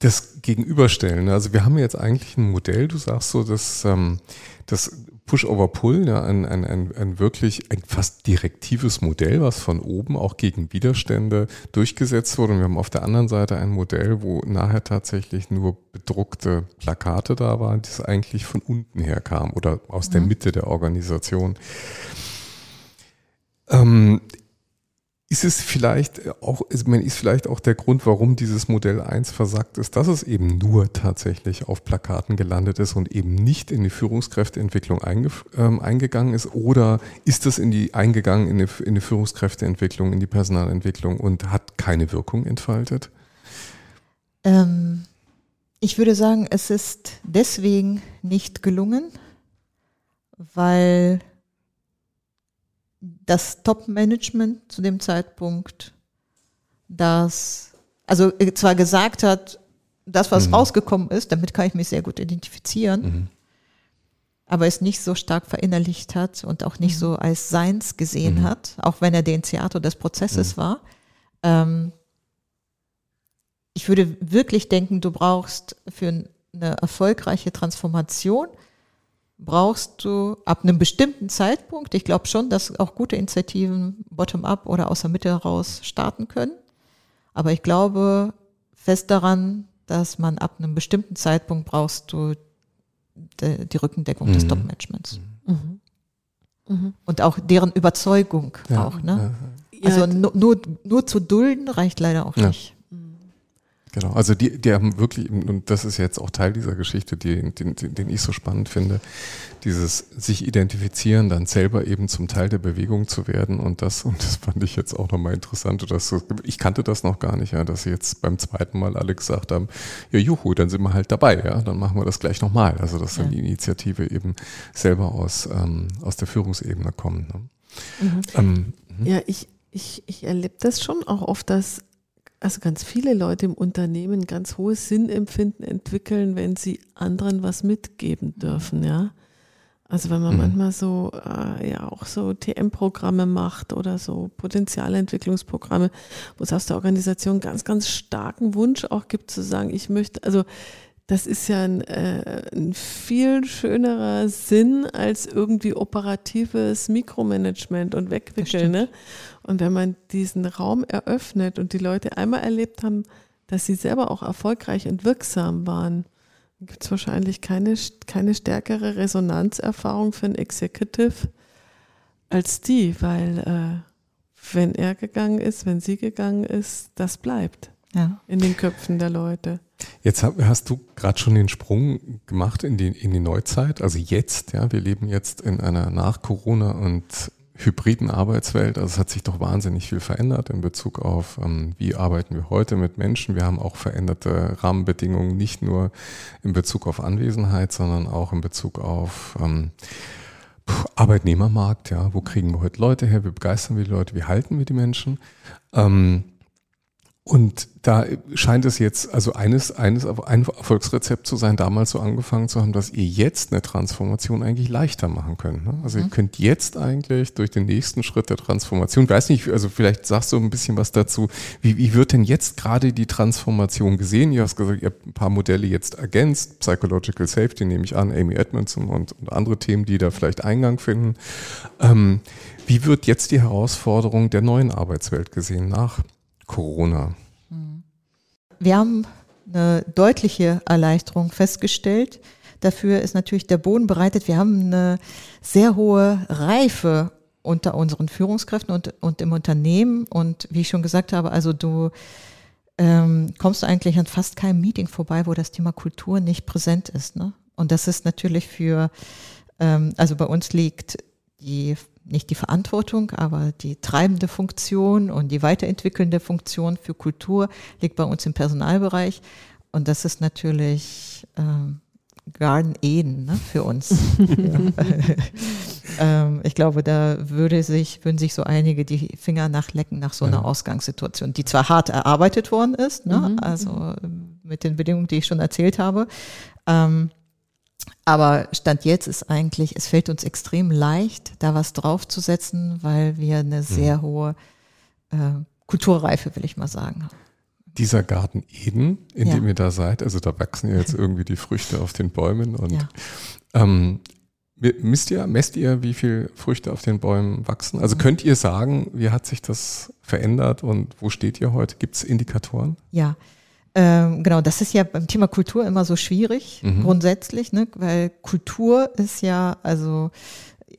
das gegenüberstellen. Also wir haben jetzt eigentlich ein Modell, du sagst so, dass ähm, das Push-over-Pull, ja, ein, ein, ein, ein wirklich ein fast direktives Modell, was von oben auch gegen Widerstände durchgesetzt wurde. Und wir haben auf der anderen Seite ein Modell, wo nachher tatsächlich nur bedruckte Plakate da waren, das eigentlich von unten her kam oder aus der Mhm. Mitte der Organisation. Ähm, ist es vielleicht auch, ist, vielleicht auch der Grund, warum dieses Modell 1 versagt ist, dass es eben nur tatsächlich auf Plakaten gelandet ist und eben nicht in die Führungskräfteentwicklung eingef- ähm, eingegangen ist? Oder ist es in die eingegangen in die, in die Führungskräfteentwicklung, in die Personalentwicklung und hat keine Wirkung entfaltet? Ähm, ich würde sagen, es ist deswegen nicht gelungen, weil das Top-Management zu dem Zeitpunkt das, also äh, zwar gesagt hat, das, was Mhm. rausgekommen ist, damit kann ich mich sehr gut identifizieren, Mhm. aber es nicht so stark verinnerlicht hat und auch nicht so als seins gesehen Mhm. hat, auch wenn er der Initiator des Prozesses war. Ähm, ich würde wirklich denken, du brauchst für eine erfolgreiche Transformation, brauchst du ab einem bestimmten Zeitpunkt, ich glaube schon, dass auch gute Initiativen bottom-up oder aus der Mitte heraus starten können, aber ich glaube fest daran, dass man ab einem bestimmten Zeitpunkt brauchst du de, die Rückendeckung des Mhm. Top-Managements. Mhm. Mhm. Und auch deren Überzeugung Ja, auch. Ne? ja, Ja, Also nur, nur, nur zu dulden reicht leider auch Ja. nicht. Genau, also die, die haben wirklich, und das ist jetzt auch Teil dieser Geschichte, die, den, den, den ich so spannend finde, dieses sich identifizieren, dann selber eben zum Teil der Bewegung zu werden und das, und das fand ich jetzt auch nochmal interessant, dass ich kannte das noch gar nicht, ja, dass sie jetzt beim zweiten Mal alle gesagt haben, ja juhu, dann sind wir halt dabei, ja, dann machen wir das gleich nochmal. Also dass dann Ja. die Initiative eben selber aus, ähm, aus der Führungsebene kommt. Ne? Mhm. Ähm, mhm. Ja, ich, ich, ich erlebe das schon auch oft, dass also ganz viele Leute im Unternehmen ganz hohes Sinnempfinden entwickeln, wenn sie anderen was mitgeben dürfen, ja. Also wenn man Mhm. manchmal so, äh, ja, auch so TM-Programme macht oder so Potenzialentwicklungsprogramme, wo es aus der Organisation ganz, ganz starken Wunsch auch gibt zu sagen, ich möchte, also das ist ja ein, äh, ein viel schönerer Sinn als irgendwie operatives Mikromanagement und Wegwickeln. Ne? Und wenn man diesen Raum eröffnet und die Leute einmal erlebt haben, dass sie selber auch erfolgreich und wirksam waren, gibt es wahrscheinlich keine, keine stärkere Resonanzerfahrung für einen Executive als die, weil äh, wenn er gegangen ist, wenn sie gegangen ist, das bleibt Ja. in den Köpfen der Leute. Jetzt hast du gerade schon den Sprung gemacht in die, in die Neuzeit, also jetzt, ja, wir leben jetzt in einer Nach-Corona- und hybriden Arbeitswelt. Also es hat sich doch wahnsinnig viel verändert in Bezug auf, ähm, wie arbeiten wir heute mit Menschen. Wir haben auch veränderte Rahmenbedingungen, nicht nur in Bezug auf Anwesenheit, sondern auch in Bezug auf ähm, Arbeitnehmermarkt. Ja, wo kriegen wir heute Leute her? Wie begeistern wir die Leute? Wie halten wir die Menschen? Ähm, und da scheint es jetzt, also eines, eines, ein Erfolgsrezept zu sein, damals so angefangen zu haben, dass ihr jetzt eine Transformation eigentlich leichter machen könnt. Ne? Also ihr Mhm. könnt jetzt eigentlich durch den nächsten Schritt der Transformation, weiß nicht, also vielleicht sagst du ein bisschen was dazu, wie, wie wird denn jetzt gerade die Transformation gesehen? Ihr hast gesagt, ihr habt ein paar Modelle jetzt ergänzt, Psychological Safety nehme ich an, Amy Edmondson und, und andere Themen, die da vielleicht Eingang finden. Ähm, wie wird jetzt die Herausforderung der neuen Arbeitswelt gesehen nach Corona? Wir haben eine deutliche Erleichterung festgestellt. Dafür ist natürlich der Boden bereitet. Wir haben eine sehr hohe Reife unter unseren Führungskräften und, und im Unternehmen. Und wie ich schon gesagt habe, also du ähm, kommst eigentlich an fast keinem Meeting vorbei, wo das Thema Kultur nicht präsent ist. Ne? Und das ist natürlich für, ähm, also bei uns liegt die nicht die Verantwortung, aber die treibende Funktion und die weiterentwickelnde Funktion für Kultur liegt bei uns im Personalbereich. Und das ist natürlich ähm, Garden Eden ne, für uns. ähm, ich glaube, da würde sich, würden sich so einige die Finger nachlecken nach so einer ja. Ausgangssituation, die zwar hart erarbeitet worden ist, ne, mhm. also mit den Bedingungen, die ich schon erzählt habe. Ähm, aber Stand jetzt ist eigentlich, es fällt uns extrem leicht, da was draufzusetzen, weil wir eine sehr mhm. hohe äh, Kulturreife, will ich mal sagen, haben dieser Garten Eden, in ja. dem ihr da seid, also da wachsen ja jetzt irgendwie die Früchte auf den Bäumen und ja. ähm, misst ihr, messt ihr, wie viel Früchte auf den Bäumen wachsen? Also könnt ihr sagen, wie hat sich das verändert und wo steht ihr heute? Gibt es Indikatoren? Ja, ähm, genau, das ist ja beim Thema Kultur immer so schwierig, mhm. grundsätzlich, ne? weil Kultur ist ja also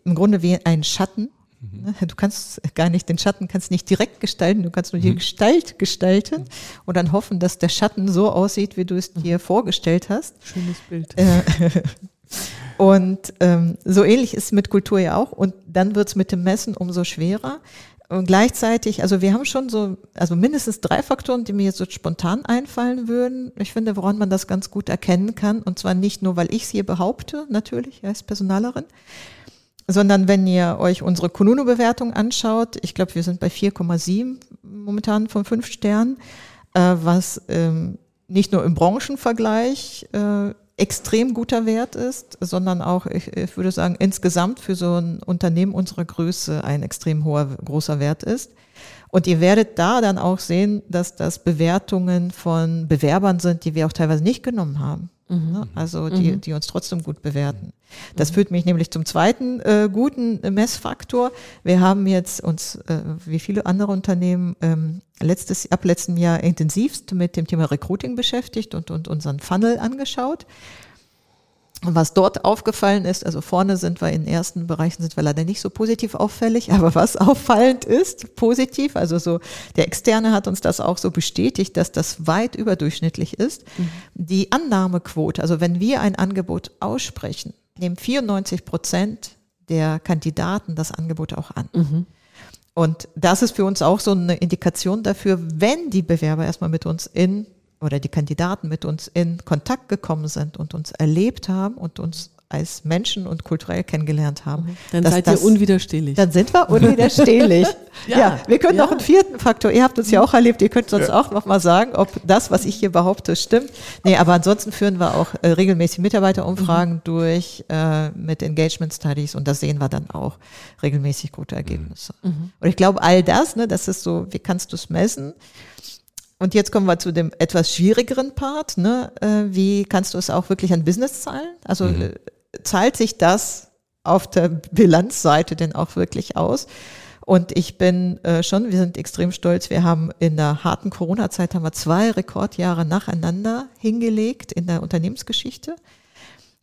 im Grunde wie ein Schatten Mhm. Du kannst gar nicht den Schatten kannst nicht direkt gestalten, du kannst nur die mhm. Gestalt gestalten und dann hoffen, dass der Schatten so aussieht, wie du es dir vorgestellt hast. Schönes Bild. Äh, und ähm, so ähnlich ist es mit Kultur ja auch. Und dann wird es mit dem Messen umso schwerer. Und gleichzeitig, also wir haben schon so, also mindestens drei Faktoren, die mir jetzt so spontan einfallen würden. Ich finde, woran man das ganz gut erkennen kann. Und zwar nicht nur, weil ich es hier behaupte, natürlich, als Personalerin, sondern wenn ihr euch unsere Konuno-Bewertung anschaut, ich glaube, wir sind bei 4,7 momentan von fünf Sternen, äh, was ähm, nicht nur im Branchenvergleich äh, extrem guter Wert ist, sondern auch, ich, ich würde sagen, insgesamt für so ein Unternehmen unserer Größe ein extrem hoher, großer Wert ist. Und ihr werdet da dann auch sehen, dass das Bewertungen von Bewerbern sind, die wir auch teilweise nicht genommen haben. Mhm. Ne? Also die, mhm. die uns trotzdem gut bewerten. Das mhm. führt mich nämlich zum zweiten äh, guten Messfaktor. Wir haben jetzt uns, äh, wie viele andere Unternehmen, ähm, letztes, ab letztem Jahr intensivst mit dem Thema Recruiting beschäftigt und, und unseren Funnel angeschaut. Und was dort aufgefallen ist, also vorne sind wir in ersten Bereichen sind wir leider nicht so positiv auffällig, aber was auffallend ist, positiv, also so der Externe hat uns das auch so bestätigt, dass das weit überdurchschnittlich ist. Mhm. Die Annahmequote, also wenn wir ein Angebot aussprechen, nehmen 94 Prozent der Kandidaten das Angebot auch an. Mhm. Und das ist für uns auch so eine Indikation dafür, wenn die Bewerber erstmal mit uns in oder die Kandidaten mit uns in Kontakt gekommen sind und uns erlebt haben und uns als Menschen und kulturell kennengelernt haben. Mhm. Dann seid das, ihr unwiderstehlich. Dann sind wir unwiderstehlich. ja, ja, wir können ja. noch einen vierten Faktor. Ihr habt uns ja auch erlebt. Ihr könnt uns ja. auch noch mal sagen, ob das, was ich hier behaupte, stimmt. Nee, aber ansonsten führen wir auch äh, regelmäßig Mitarbeiterumfragen mhm. durch äh, mit Engagement Studies und da sehen wir dann auch regelmäßig gute Ergebnisse. Mhm. Und ich glaube, all das, ne, das ist so, wie kannst du es messen? Und jetzt kommen wir zu dem etwas schwierigeren Part. Ne? Äh, wie kannst du es auch wirklich an Business zahlen? Also mhm. Äh, zahlt sich das auf der Bilanzseite denn auch wirklich aus? Und ich bin äh, schon, wir sind extrem stolz. Wir haben in der harten Corona-Zeit haben wir zwei Rekordjahre nacheinander hingelegt in der Unternehmensgeschichte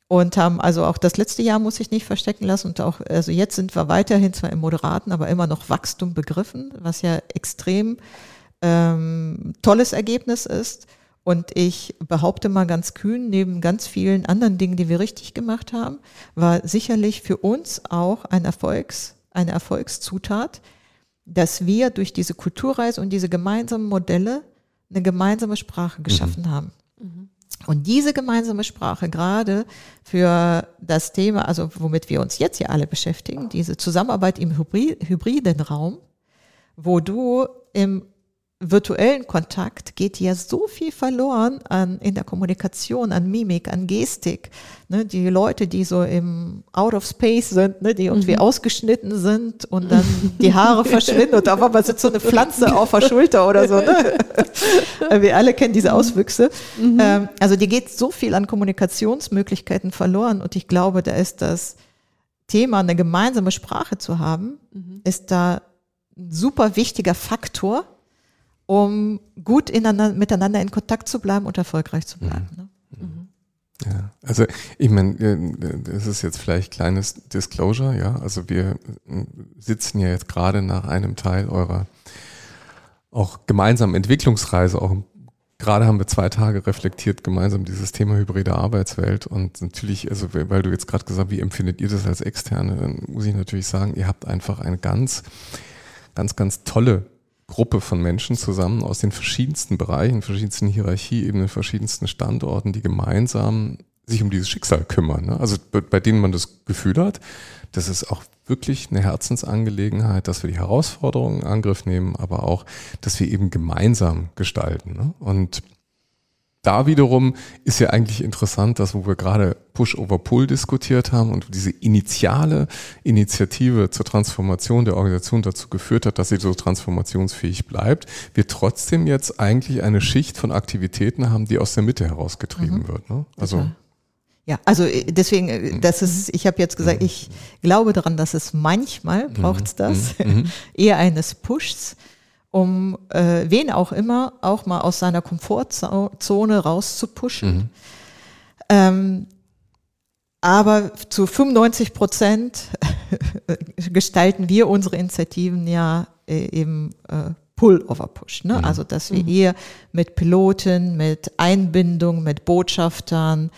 und haben also auch das letzte Jahr muss ich nicht verstecken lassen und auch also jetzt sind wir weiterhin zwar im moderaten, aber immer noch Wachstum begriffen, was ja extrem ähm, tolles Ergebnis ist. Und ich behaupte mal ganz kühn, neben ganz vielen anderen Dingen, die wir richtig gemacht haben, war sicherlich für uns auch ein Erfolgs, eine Erfolgszutat, dass wir durch diese Kulturreise und diese gemeinsamen Modelle eine gemeinsame Sprache mhm. geschaffen mhm. haben. Mhm. Und diese gemeinsame Sprache gerade für das Thema, also womit wir uns jetzt hier alle beschäftigen, diese Zusammenarbeit im hybriden Raum, wo du im virtuellen Kontakt geht ja so viel verloren an, in der Kommunikation, an Mimik, an Gestik. Ne, die Leute, die so im Out of Space sind, ne, die irgendwie mhm. ausgeschnitten sind und dann die Haare verschwinden und auf einmal sitzt so eine Pflanze auf der Schulter oder so. Ne? Wir alle kennen diese Auswüchse. Mhm. Ähm, also die geht so viel an Kommunikationsmöglichkeiten verloren und ich glaube, da ist das Thema, eine gemeinsame Sprache zu haben, mhm. ist da ein super wichtiger Faktor, um gut miteinander in Kontakt zu bleiben und erfolgreich zu bleiben. Mhm. Ne? Mhm. Ja, also ich meine, äh, das ist jetzt vielleicht kleines Disclosure, ja. Also wir äh, sitzen ja jetzt gerade nach einem Teil eurer auch gemeinsamen Entwicklungsreise, auch gerade haben wir zwei Tage reflektiert gemeinsam dieses Thema hybride Arbeitswelt und natürlich, also weil du jetzt gerade gesagt, wie empfindet ihr das als Externe, dann muss ich natürlich sagen, ihr habt einfach eine ganz, ganz, ganz tolle Gruppe von Menschen zusammen aus den verschiedensten Bereichen, verschiedensten Hierarchieebenen, verschiedensten Standorten, die gemeinsam sich um dieses Schicksal kümmern. Ne? Also bei, denen man das Gefühl hat, das ist auch wirklich eine Herzensangelegenheit, dass wir die Herausforderungen in Angriff nehmen, aber auch, dass wir eben gemeinsam gestalten. Ne? Und da wiederum ist ja eigentlich interessant, dass wo wir gerade Push-over-Pull diskutiert haben und diese initiale Initiative zur Transformation der Organisation dazu geführt hat, dass sie so transformationsfähig bleibt, wir trotzdem jetzt eigentlich eine Schicht von Aktivitäten haben, die aus der Mitte herausgetrieben mhm. wird. Ne? Also ja, also äh, deswegen, äh, mhm. das ist, ich habe jetzt gesagt, mhm. ich glaube daran, dass es manchmal braucht es das, eher eines Pushs um äh, wen auch immer auch mal aus seiner Komfortzone rauszupushen. Mhm. Ähm, aber zu 95 Prozent gestalten wir unsere Initiativen ja äh, eben äh, Pull-over-Push. Ne? Mhm. Also dass wir mhm. eher mit Piloten, mit Einbindung, mit Botschaftern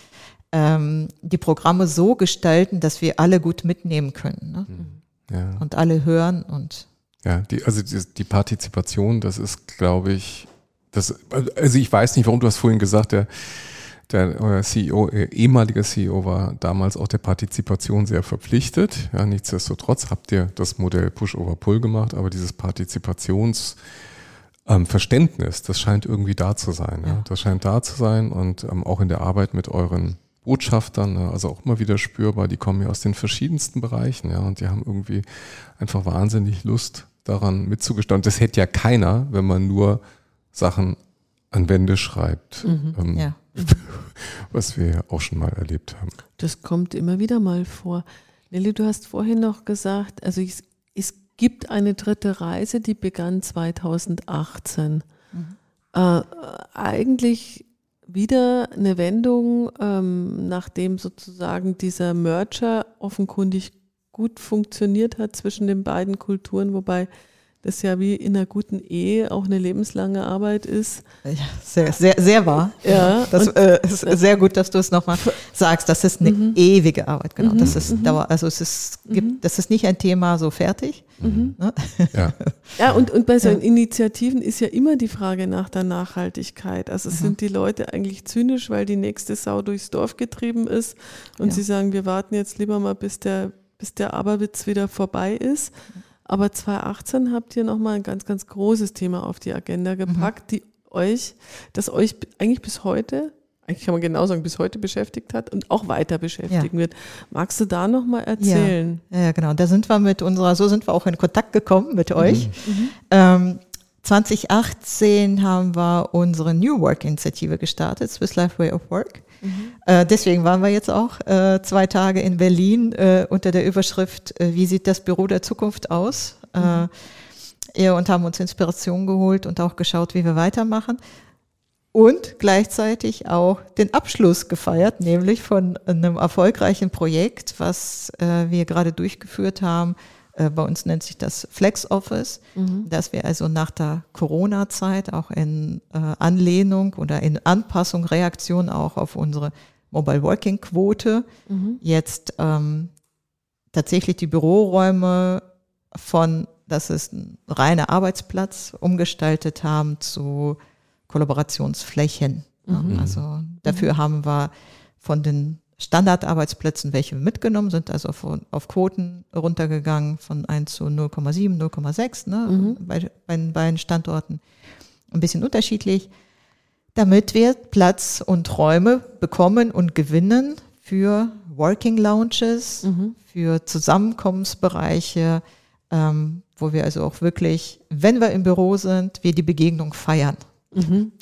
ähm, die Programme so gestalten, dass wir alle gut mitnehmen können. Ne? Mhm. Ja. Und alle hören und ja, die, also die, die Partizipation, das ist, glaube ich, das, also ich weiß nicht, warum du hast vorhin gesagt, der, der euer CEO, äh, ehemaliger CEO war damals auch der Partizipation sehr verpflichtet. Ja, nichtsdestotrotz habt ihr das Modell Push-over-Pull gemacht, aber dieses Partizipationsverständnis, ähm, das scheint irgendwie da zu sein. Ja. ja. Das scheint da zu sein und ähm, auch in der Arbeit mit euren Botschaftern, ne, also auch immer wieder spürbar, die kommen ja aus den verschiedensten Bereichen, ja, und die haben irgendwie einfach wahnsinnig Lust, daran mitzugestanden. Das hätte ja keiner, wenn man nur Sachen an Wände schreibt. Mhm, ähm, ja. was wir ja auch schon mal erlebt haben. Das kommt immer wieder mal vor. Nelly, du hast vorhin noch gesagt, also es, es gibt eine dritte Reise, die begann 2018. Mhm. Äh, eigentlich wieder eine Wendung, ähm, nachdem sozusagen dieser Merger offenkundig gut funktioniert hat zwischen den beiden Kulturen, wobei das ja wie in einer guten Ehe auch eine lebenslange Arbeit ist. Ja, sehr, sehr, sehr wahr. Ja, das äh, ist sehr gut, dass du es nochmal sagst. Das ist eine mhm. ewige Arbeit, genau. Mhm. Das ist mhm. Dauer, also es ist, gibt, mhm. das ist nicht ein Thema so fertig. Mhm. Ne? Ja. ja, und, und bei solchen ja. Initiativen ist ja immer die Frage nach der Nachhaltigkeit. Also mhm. sind die Leute eigentlich zynisch, weil die nächste Sau durchs Dorf getrieben ist und ja. sie sagen, wir warten jetzt lieber mal, bis der bis der Aberwitz wieder vorbei ist. Aber 2018 habt ihr nochmal ein ganz, ganz großes Thema auf die Agenda mhm. gepackt, mhm. die euch, das euch eigentlich bis heute, eigentlich kann man genau sagen, bis heute beschäftigt hat und auch weiter beschäftigen ja. wird. Magst du da nochmal erzählen? Ja. ja, genau. Da sind wir mit unserer, so sind wir auch in Kontakt gekommen mit euch. Mhm. mhm. Ähm, 2018 haben wir unsere New Work Initiative gestartet, Swiss Life Way of Work. Mhm. Äh, deswegen waren wir jetzt auch äh, zwei Tage in Berlin äh, unter der Überschrift, äh, wie sieht das Büro der Zukunft aus? Mhm. Und haben uns Inspiration geholt und auch geschaut, wie wir weitermachen. Und gleichzeitig auch den Abschluss gefeiert, nämlich von einem erfolgreichen Projekt, was äh, wir gerade durchgeführt haben, bei uns nennt sich das Flex Office, mhm. dass wir also nach der Corona-Zeit auch in äh, Anlehnung oder in Anpassung, Reaktion auch auf unsere Mobile Working Quote mhm. jetzt ähm, tatsächlich die Büroräume von, das ist ein reiner Arbeitsplatz, umgestaltet haben zu Kollaborationsflächen. Mhm. Also dafür mhm. haben wir von den Standardarbeitsplätzen welche mitgenommen, sind also auf, auf Quoten runtergegangen von 1 zu 0,7, 0,6 ne, mhm. bei, bei beiden Standorten. Ein bisschen unterschiedlich, damit wir Platz und Räume bekommen und gewinnen für Working Lounges, mhm. für Zusammenkommensbereiche, ähm, wo wir also auch wirklich, wenn wir im Büro sind, wir die Begegnung feiern. Mhm.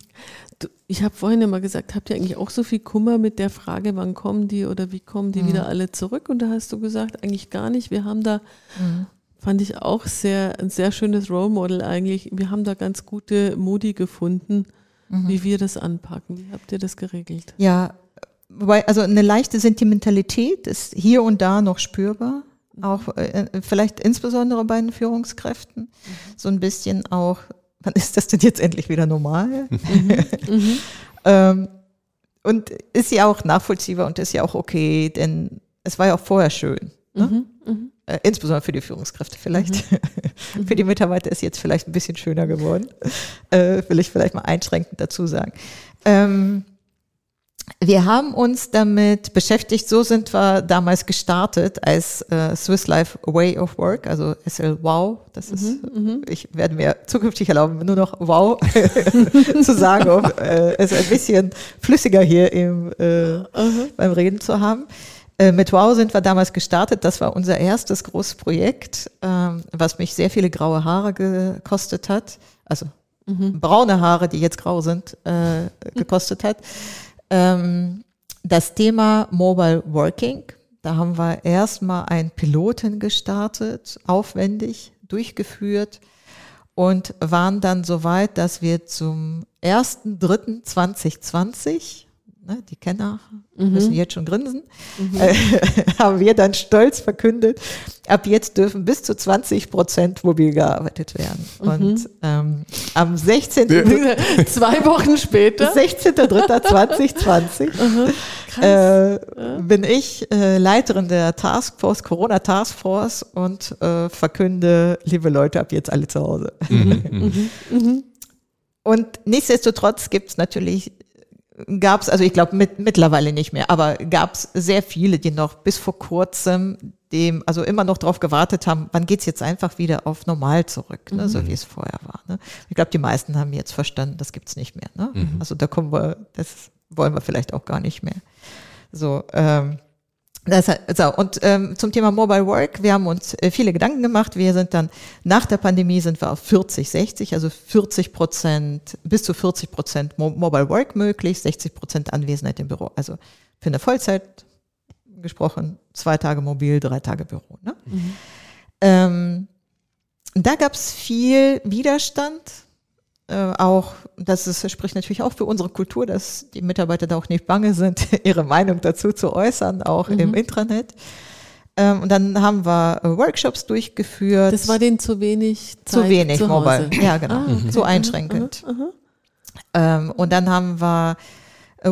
Ich habe vorhin immer gesagt, habt ihr eigentlich auch so viel Kummer mit der Frage, wann kommen die oder wie kommen die mhm. wieder alle zurück? Und da hast du gesagt, eigentlich gar nicht. Wir haben da, mhm. fand ich auch sehr, ein sehr schönes Role Model eigentlich. Wir haben da ganz gute Modi gefunden, mhm. wie wir das anpacken. Wie habt ihr das geregelt? Ja, wobei, also eine leichte Sentimentalität ist hier und da noch spürbar. Mhm. Auch äh, vielleicht insbesondere bei den Führungskräften. Mhm. So ein bisschen auch wann ist das denn jetzt endlich wieder normal? Mhm. mhm. ähm, und ist ja auch nachvollziehbar und ist ja auch okay, denn es war ja auch vorher schön. Ne? Mhm. Mhm. Äh, insbesondere für die Führungskräfte vielleicht. Mhm. für die Mitarbeiter ist jetzt vielleicht ein bisschen schöner geworden. Äh, will ich vielleicht mal einschränkend dazu sagen. Ähm, wir haben uns damit beschäftigt, so sind wir damals gestartet als äh, Swiss Life Way of Work, also SL Wow. Das ist, mhm, ich werde mir zukünftig erlauben, nur noch Wow zu sagen, um äh, es ein bisschen flüssiger hier im, äh, beim Reden zu haben. Äh, mit Wow sind wir damals gestartet. Das war unser erstes großes Projekt, ähm, was mich sehr viele graue Haare gekostet hat. Also mhm. braune Haare, die jetzt grau sind, äh, gekostet hat. Ähm, das Thema Mobile Working, da haben wir erstmal einen Piloten gestartet, aufwendig durchgeführt und waren dann so weit, dass wir zum 1.3.2020 ne, die Kenner mhm. müssen jetzt schon grinsen, mhm. äh, haben wir dann stolz verkündet, ab jetzt dürfen bis zu 20 Prozent mobil gearbeitet werden. Mhm. Und ähm, am 16. zwei Wochen später, 16.03.2020, äh, bin ich äh, Leiterin der Taskforce, Corona Taskforce und äh, verkünde, liebe Leute, ab jetzt alle zu Hause. Mhm. Mhm. mhm. Und nichtsdestotrotz gibt es natürlich gab es, also ich glaube mit, mittlerweile nicht mehr, aber gab es sehr viele, die noch bis vor kurzem dem, also immer noch darauf gewartet haben, wann geht's jetzt einfach wieder auf normal zurück, ne, mhm. so wie es vorher war. Ne? Ich glaube, die meisten haben jetzt verstanden, das gibt's nicht mehr. Ne? Mhm. Also da kommen wir, das wollen wir vielleicht auch gar nicht mehr. So, ähm, das, so, und ähm, zum Thema Mobile Work, wir haben uns äh, viele Gedanken gemacht. Wir sind dann nach der Pandemie sind wir auf 40, 60, also 40 Prozent, bis zu 40 Prozent Mo Mobile Work möglich, 60 Prozent Anwesenheit im Büro. Also für eine Vollzeit gesprochen, zwei Tage mobil, drei Tage Büro. Ne? Mhm. Ähm, da gab es viel Widerstand auch, das ist, spricht natürlich auch für unsere Kultur, dass die Mitarbeiter da auch nicht bange sind, ihre Meinung dazu zu äußern, auch mhm. im Intranet. Ähm, und dann haben wir äh, Workshops durchgeführt. Das war denen zu wenig Zeit Zu wenig zu Mobile, ja genau, ah, okay. so einschränkend. Uh, uh, ähm, und dann haben wir äh,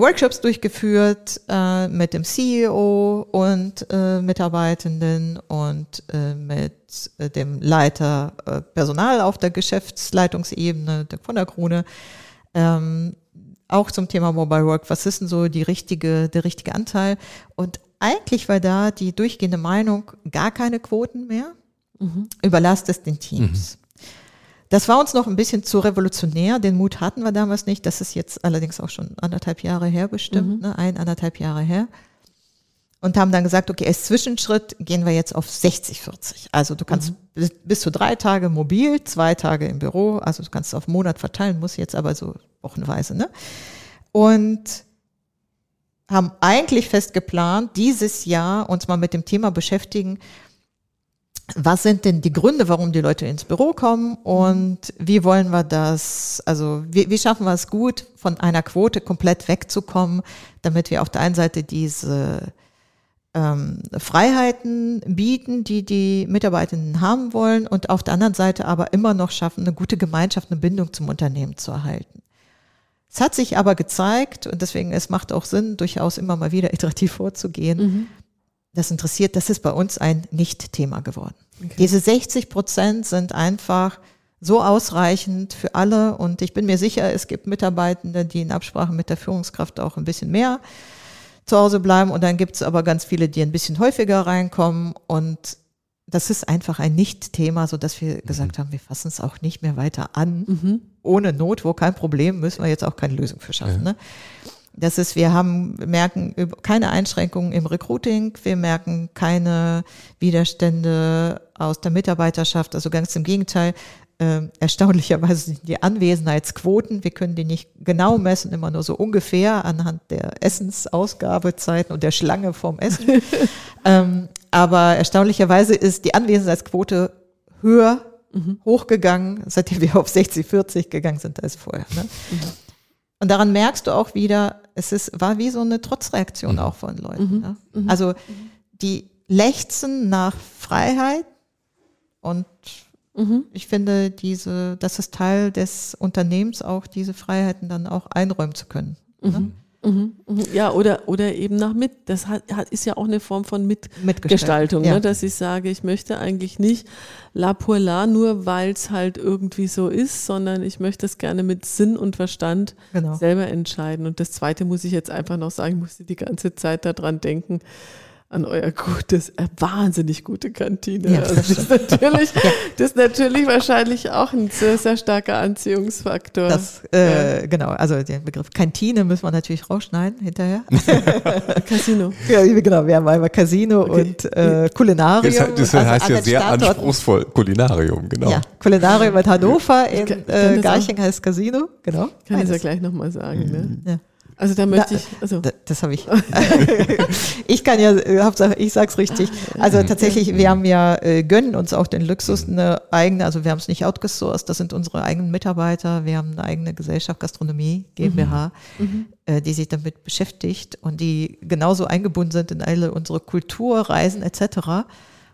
Workshops durchgeführt äh, mit dem CEO und äh, Mitarbeitenden und äh, mit äh, dem Leiter äh, Personal auf der Geschäftsleitungsebene von der Krone. Ähm, auch zum Thema Mobile Work. Was ist denn so die richtige, der richtige Anteil? Und eigentlich war da die durchgehende Meinung, gar keine Quoten mehr. Mhm. Überlasst es den Teams. Mhm. Das war uns noch ein bisschen zu revolutionär. Den Mut hatten wir damals nicht. Das ist jetzt allerdings auch schon anderthalb Jahre her bestimmt, mhm. ne? ein, anderthalb Jahre her. Und haben dann gesagt, okay, als Zwischenschritt gehen wir jetzt auf 60-40. Also du kannst mhm. bis, bis, zu drei Tage mobil, zwei Tage im Büro. Also du kannst es auf einen Monat verteilen, muss jetzt aber so wochenweise. Ne? Und haben eigentlich fest geplant, dieses Jahr uns mal mit dem Thema beschäftigen, was sind denn die Gründe, warum die Leute ins Büro kommen? Und wie wollen wir das, also wie, wie schaffen wir es gut, von einer Quote komplett wegzukommen, damit wir auf der einen Seite diese ähm, Freiheiten bieten, die die Mitarbeitenden haben wollen und auf der anderen Seite aber immer noch schaffen, eine gute Gemeinschaft, eine Bindung zum Unternehmen zu erhalten. Es hat sich aber gezeigt und deswegen es macht auch Sinn, durchaus immer mal wieder iterativ vorzugehen, mhm das interessiert, das ist bei uns ein Nicht-Thema geworden. Okay. Diese 60 Prozent sind einfach so ausreichend für alle und ich bin mir sicher, es gibt Mitarbeitende, die in Absprache mit der Führungskraft auch ein bisschen mehr zu Hause bleiben und dann gibt es aber ganz viele, die ein bisschen häufiger reinkommen und das ist einfach ein Nicht-Thema, so dass wir mhm. gesagt haben, wir fassen es auch nicht mehr weiter an. Mhm. Ohne Not, wo kein Problem, müssen wir jetzt auch keine Lösung für schaffen. Ja. Ne? Das ist, wir haben, merken keine Einschränkungen im Recruiting, wir merken keine Widerstände aus der Mitarbeiterschaft, also ganz im Gegenteil. Äh, erstaunlicherweise die Anwesenheitsquoten, wir können die nicht genau messen, immer nur so ungefähr anhand der Essensausgabezeiten und der Schlange vorm Essen. ähm, aber erstaunlicherweise ist die Anwesenheitsquote höher mhm. hochgegangen, seitdem wir auf 60, 40 gegangen sind als vorher. Ne? Mhm. Und daran merkst du auch wieder, es ist, war wie so eine Trotzreaktion mhm. auch von Leuten. Mhm. Ja? Mhm. Also die lechzen nach Freiheit und mhm. ich finde, diese, das ist Teil des Unternehmens auch, diese Freiheiten dann auch einräumen zu können. Ne? Mhm. Mhm. Ja, oder, oder eben nach mit. Das hat, ist ja auch eine Form von Mitgestaltung, ja. ne? dass ich sage, ich möchte eigentlich nicht la pour la, nur weil es halt irgendwie so ist, sondern ich möchte es gerne mit Sinn und Verstand genau. selber entscheiden. Und das Zweite muss ich jetzt einfach noch sagen, ich musste die ganze Zeit daran denken, an euer gutes, äh, wahnsinnig gute Kantine. Ja, also das, ist natürlich, ja. das ist natürlich wahrscheinlich auch ein sehr, sehr starker Anziehungsfaktor. Das, äh, ja. Genau, also den Begriff Kantine müssen wir natürlich rausschneiden hinterher. Casino. Ja, genau, wir haben einmal Casino okay. und äh, Kulinarium. Das, das also heißt ja sehr Standorten. anspruchsvoll, Kulinarium, genau. Ja, Kulinarium in Hannover, in äh, Garching heißt Casino, genau. Kann ich ja gleich nochmal sagen. Mhm. Ne? Ja. Also da möchte da, ich. Also. Da, das habe ich. ich kann ja, Hauptsache, ich sag's richtig. Also tatsächlich, wir haben ja, äh, gönnen uns auch den Luxus, eine eigene, also wir haben es nicht outgesourced, das sind unsere eigenen Mitarbeiter. Wir haben eine eigene Gesellschaft Gastronomie, GmbH, mhm. mhm. äh, die sich damit beschäftigt und die genauso eingebunden sind in alle unsere Kulturreisen etc.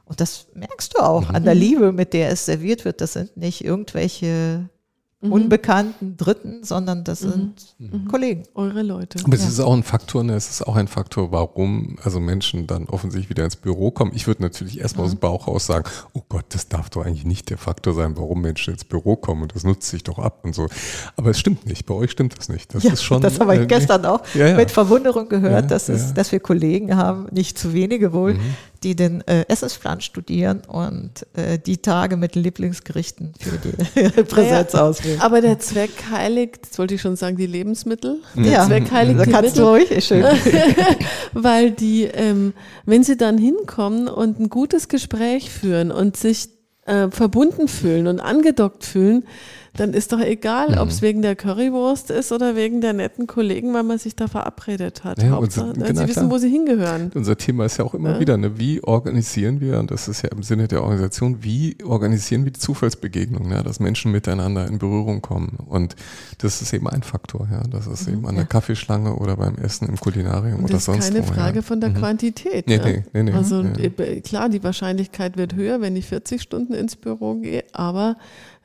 Und das merkst du auch mhm. an der Liebe, mit der es serviert wird. Das sind nicht irgendwelche mhm. unbekannten Dritten, sondern das mhm. sind mhm. Kollegen. Eure Leute. Aber es ja. ist auch ein Faktor, ne? es ist auch ein Faktor, warum also Menschen dann offensichtlich wieder ins Büro kommen. Ich würde natürlich erstmal aus dem Bauch raus sagen, oh Gott, das darf doch eigentlich nicht der Faktor sein, warum Menschen ins Büro kommen und das nutzt sich doch ab und so. Aber es stimmt nicht, bei euch stimmt das nicht. Das ja, ist schon. Das habe ich äh, gestern auch ja, mit Verwunderung gehört, dass, es, dass wir Kollegen haben, nicht zu wenige wohl, mhm die den äh, Essensplan studieren und äh, die Tage mit Lieblingsgerichten für die Präsenz naja, auswählen. Aber der Zweck heiligt, jetzt wollte ich schon sagen, die Lebensmittel. Der ja, Zweck heiligt da die kannst Mittel, du ruhig, schön. weil die, ähm, wenn sie dann hinkommen und ein gutes Gespräch führen und sich äh, verbunden fühlen und angedockt fühlen, dann ist doch egal, mhm. ob es wegen der Currywurst ist oder wegen der netten Kollegen, weil man sich da verabredet hat. Ja, Hauptsache, so, genau, sie wissen, wo sie hingehören. Unser Thema ist ja auch immer ja. wieder, ne, wie organisieren wir, und das ist ja im Sinne der Organisation, wie organisieren wir die Zufallsbegegnung, ne, dass Menschen miteinander in Berührung kommen. Und das ist eben ein Faktor, ja. Das ist mhm, eben an der Kaffeeschlange oder beim Essen im Kulinarium oder sonst wo. Das ist keine Frage ja. von der mhm. Quantität. Nee, nee, nee, nee, also klar, die Wahrscheinlichkeit wird höher, wenn ich 40 Stunden ins Büro gehe, aber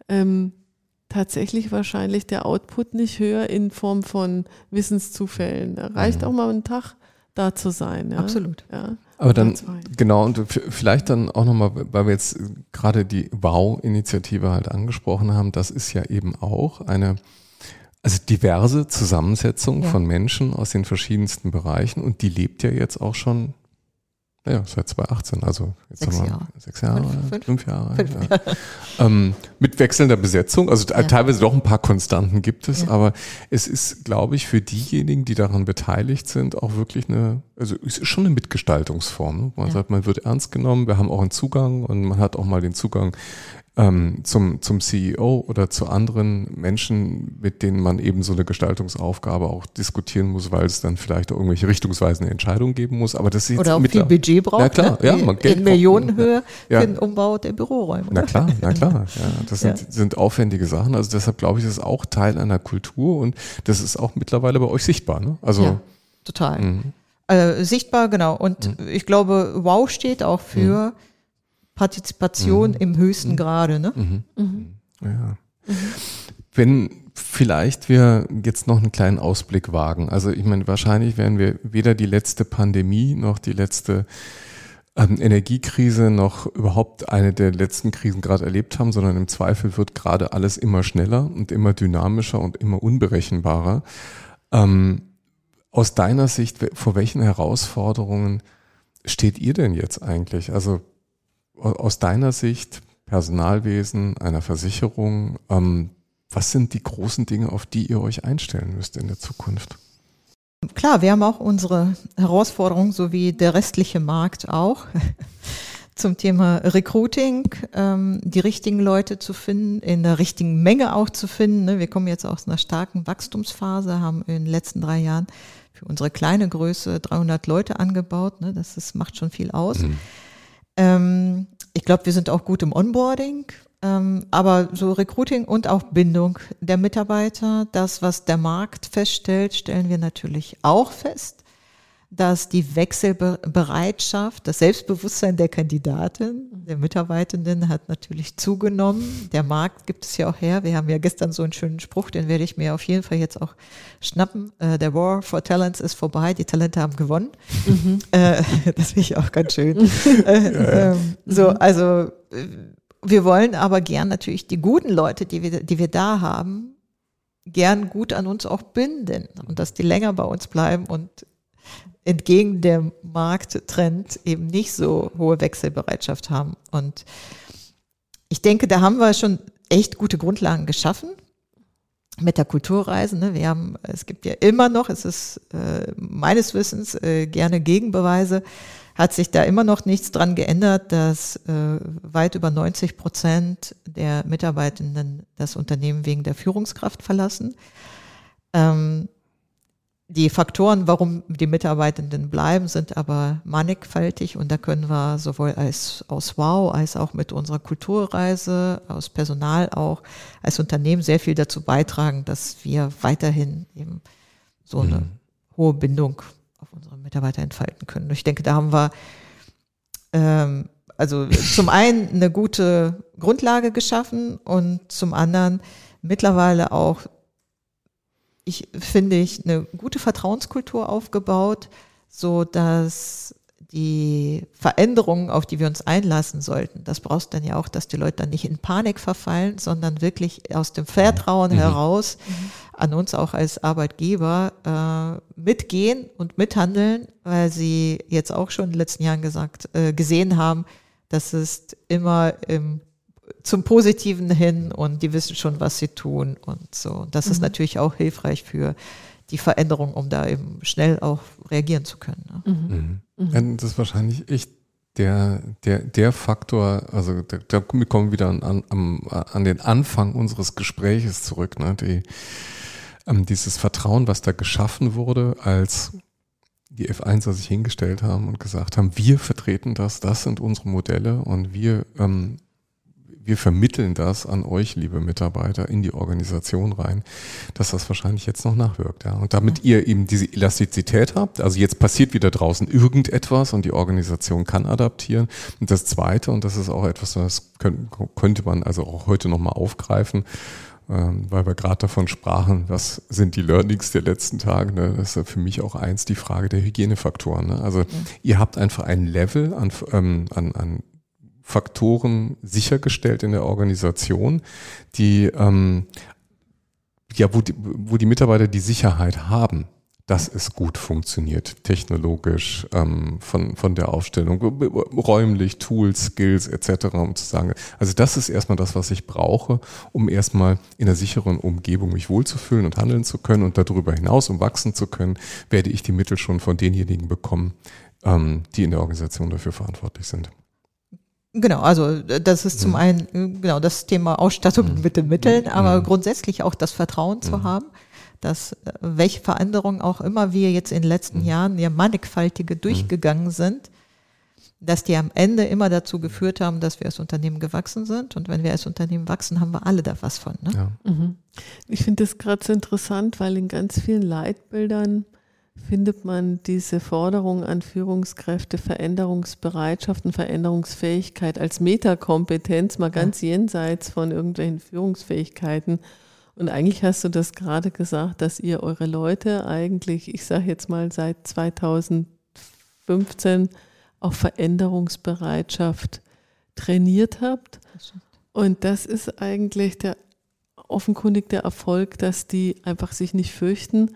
ähm, tatsächlich wahrscheinlich der Output nicht höher in Form von Wissenszufällen. Da reicht mhm. auch mal ein Tag da zu sein. Ja? Absolut. Ja. Aber dann, genau, und vielleicht dann auch nochmal, weil wir jetzt gerade die Wow-Initiative halt angesprochen haben, das ist ja eben auch eine, also diverse Zusammensetzung ja. von Menschen aus den verschiedensten Bereichen und die lebt ja jetzt auch schon ja, seit 2018, also jetzt sechs haben wir Jahre. sechs Jahre, fünf, fünf Jahre. Fünf ja. ähm, mit wechselnder Besetzung, also ja. teilweise doch ein paar Konstanten gibt es, ja. aber es ist, glaube ich, für diejenigen, die daran beteiligt sind, auch wirklich eine, also es ist schon eine Mitgestaltungsform. Ne? Man sagt, man wird ernst genommen, wir haben auch einen Zugang und man hat auch mal den Zugang ähm, zum, zum CEO oder zu anderen Menschen, mit denen man eben so eine Gestaltungsaufgabe auch diskutieren muss, weil es dann vielleicht auch irgendwelche richtungsweisende Entscheidungen geben muss. Aber das ist oder auch viel Budget braucht. Ja klar, ne? ja, man Geld in Millionenhöhe ja. für den Umbau der Büroräume. Na klar, na klar. Ja, das sind, ja. sind aufwendige Sachen. Also deshalb glaube ich, das ist auch Teil einer Kultur und das ist auch mittlerweile bei euch sichtbar. Ne? Also ja, total. Mhm. Äh, sichtbar, genau. Und mhm. ich glaube, Wow steht auch für mhm Partizipation mhm. im höchsten mhm. Grade. Ne? Mhm. mhm. Ja. Wenn vielleicht wir jetzt noch einen kleinen Ausblick wagen. Also ich meine, wahrscheinlich werden wir weder die letzte Pandemie noch die letzte ähm, Energiekrise noch überhaupt eine der letzten Krisen gerade erlebt haben, sondern im Zweifel wird gerade alles immer schneller und immer dynamischer und immer unberechenbarer. Ähm, aus deiner Sicht, vor welchen Herausforderungen steht ihr denn jetzt eigentlich? Also aus deiner Sicht, Personalwesen, einer Versicherung, ähm, was sind die großen Dinge, auf die ihr euch einstellen müsst in der Zukunft? Klar, wir haben auch unsere Herausforderungen, so wie der restliche Markt auch, zum Thema Recruiting, ähm, die richtigen Leute zu finden, in der richtigen Menge auch zu finden. Ne? Wir kommen jetzt aus einer starken Wachstumsphase, haben in den letzten drei Jahren für unsere kleine Größe 300 Leute angebaut. Ne? Das ist, macht schon viel aus. Mhm. Ähm, ich glaube, wir sind auch gut im Onboarding, ähm, aber so Recruiting und auch Bindung der Mitarbeiter, das, was der Markt feststellt, stellen wir natürlich auch fest, dass die Wechselbereitschaft, das Selbstbewusstsein der Kandidatin, der Mitarbeitenden hat natürlich zugenommen. Der Markt gibt es ja auch her. Wir haben ja gestern so einen schönen Spruch, den werde ich mir auf jeden Fall jetzt auch schnappen. Äh, der War for Talents ist vorbei, die Talente haben gewonnen. Mhm. Äh, das finde ich auch ganz schön. äh, ähm, so, also äh, wir wollen aber gern natürlich die guten Leute, die wir, die wir da haben, gern gut an uns auch binden und dass die länger bei uns bleiben und entgegen der Markttrend eben nicht so hohe Wechselbereitschaft haben. Und ich denke, da haben wir schon echt gute Grundlagen geschaffen mit der Kulturreise. Ne? Wir haben, es gibt ja immer noch, es ist äh, meines Wissens äh, gerne Gegenbeweise, hat sich da immer noch nichts dran geändert, dass äh, weit über 90 Prozent der Mitarbeitenden das Unternehmen wegen der Führungskraft verlassen. Ähm, die Faktoren, warum die Mitarbeitenden bleiben, sind aber mannigfaltig und da können wir sowohl als aus Wow als auch mit unserer Kulturreise, aus Personal auch, als Unternehmen sehr viel dazu beitragen, dass wir weiterhin eben so eine mhm. hohe Bindung auf unsere Mitarbeiter entfalten können. Und ich denke, da haben wir ähm, also zum einen eine gute Grundlage geschaffen und zum anderen mittlerweile auch ich finde ich eine gute Vertrauenskultur aufgebaut, so dass die Veränderungen, auf die wir uns einlassen sollten, das brauchst dann ja auch, dass die Leute dann nicht in Panik verfallen, sondern wirklich aus dem Vertrauen mhm. heraus mhm. an uns auch als Arbeitgeber äh, mitgehen und mithandeln, weil sie jetzt auch schon in den letzten Jahren gesagt, äh, gesehen haben, dass es immer im zum Positiven hin und die wissen schon, was sie tun und so. Das mhm. ist natürlich auch hilfreich für die Veränderung, um da eben schnell auch reagieren zu können. Ne? Mhm. Mhm. mhm. Das ist wahrscheinlich echt der, der, der Faktor, also da, da kommen wir wieder an, an, an den Anfang unseres Gespräches zurück, ne? Die, ähm, dieses Vertrauen, was da geschaffen wurde, als die F1er sich hingestellt haben und gesagt haben, wir vertreten das, das sind unsere Modelle und wir ähm, wir vermitteln das an euch, liebe Mitarbeiter, in die Organisation rein, dass das wahrscheinlich jetzt noch nachwirkt. Ja. Und damit ihr eben diese Elastizität habt, also jetzt passiert wieder draußen irgendetwas und die Organisation kann adaptieren. Und das Zweite, und das ist auch etwas, das könnte man also auch heute nochmal aufgreifen, ähm, weil wir gerade davon sprachen, was sind die Learnings der letzten Tage. Ne? Das ist für mich auch eins die Frage der Hygienefaktoren. Ne? Also mhm. ihr habt einfach ein Level an, ähm, an, an Faktoren sichergestellt in der Organisation, die ähm, ja, wo die, wo die Mitarbeiter die Sicherheit haben, dass es gut funktioniert, technologisch, ähm, von, von der Aufstellung, räumlich, Tools, Skills etc., um zu sagen, also das ist erstmal das, was ich brauche, um erstmal in einer sicheren Umgebung mich wohlzufühlen und handeln zu können und darüber hinaus, um wachsen zu können, werde ich die Mittel schon von denjenigen bekommen, ähm, die in der Organisation dafür verantwortlich sind. Genau, also äh, das ist zum mhm. einen äh, genau das Thema Ausstattung mhm. mit den Mitteln, aber mhm. grundsätzlich auch das Vertrauen zu haben, dass äh, welche Veränderungen auch immer wir jetzt in den letzten Jahren ja mannigfaltige durchgegangen sind, dass die am Ende immer dazu geführt haben, dass wir als Unternehmen gewachsen sind. Und wenn wir als Unternehmen wachsen, haben wir alle da was von. Ne? Ja. Ich finde das gerade so interessant, weil in ganz vielen Leitbildern findet man diese Forderung an Führungskräfte, Veränderungsbereitschaft und Veränderungsfähigkeit als Metakompetenz mal ganz ja. jenseits von irgendwelchen Führungsfähigkeiten. Und eigentlich hast du das gerade gesagt, dass ihr eure Leute eigentlich, ich sage jetzt mal seit 2015 auf Veränderungsbereitschaft trainiert habt. Und das ist eigentlich der offenkundig der Erfolg, dass die einfach sich nicht fürchten,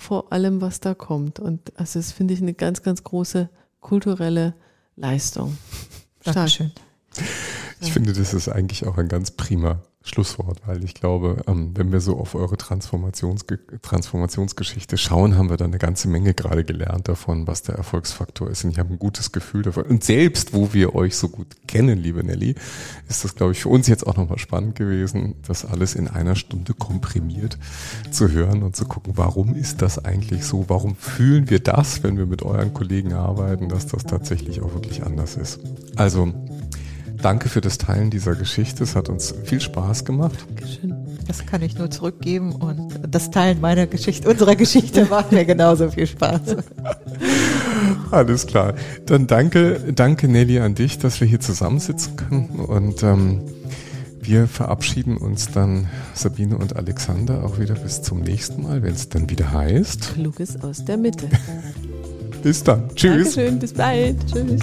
vor allem, was da kommt. Und also das finde ich eine ganz, ganz große kulturelle Leistung. Dankeschön. Ich finde, das ist eigentlich auch ein ganz prima Schlusswort, weil ich glaube, ähm, wenn wir so auf eure Transformationsge Transformationsgeschichte schauen, haben wir da eine ganze Menge gerade gelernt davon, was der Erfolgsfaktor ist. Und ich habe ein gutes Gefühl davon. Und selbst wo wir euch so gut kennen, liebe Nelly, ist das, glaube ich, für uns jetzt auch nochmal spannend gewesen, das alles in einer Stunde komprimiert zu hören und zu gucken, warum ist das eigentlich so? Warum fühlen wir das, wenn wir mit euren Kollegen arbeiten, dass das tatsächlich auch wirklich anders ist? Also, Danke für das Teilen dieser Geschichte. Es hat uns viel Spaß gemacht. Dankeschön. Das kann ich nur zurückgeben und das Teilen meiner Geschichte, unserer Geschichte macht mir genauso viel Spaß. Alles klar. Dann danke, danke Nelly an dich, dass wir hier zusammensitzen können und ähm, wir verabschieden uns dann, Sabine und Alexander, auch wieder bis zum nächsten Mal, wenn es dann wieder heißt. Kluges aus der Mitte. Bis dann. Tschüss. Dankeschön, bis bald. Tschüss.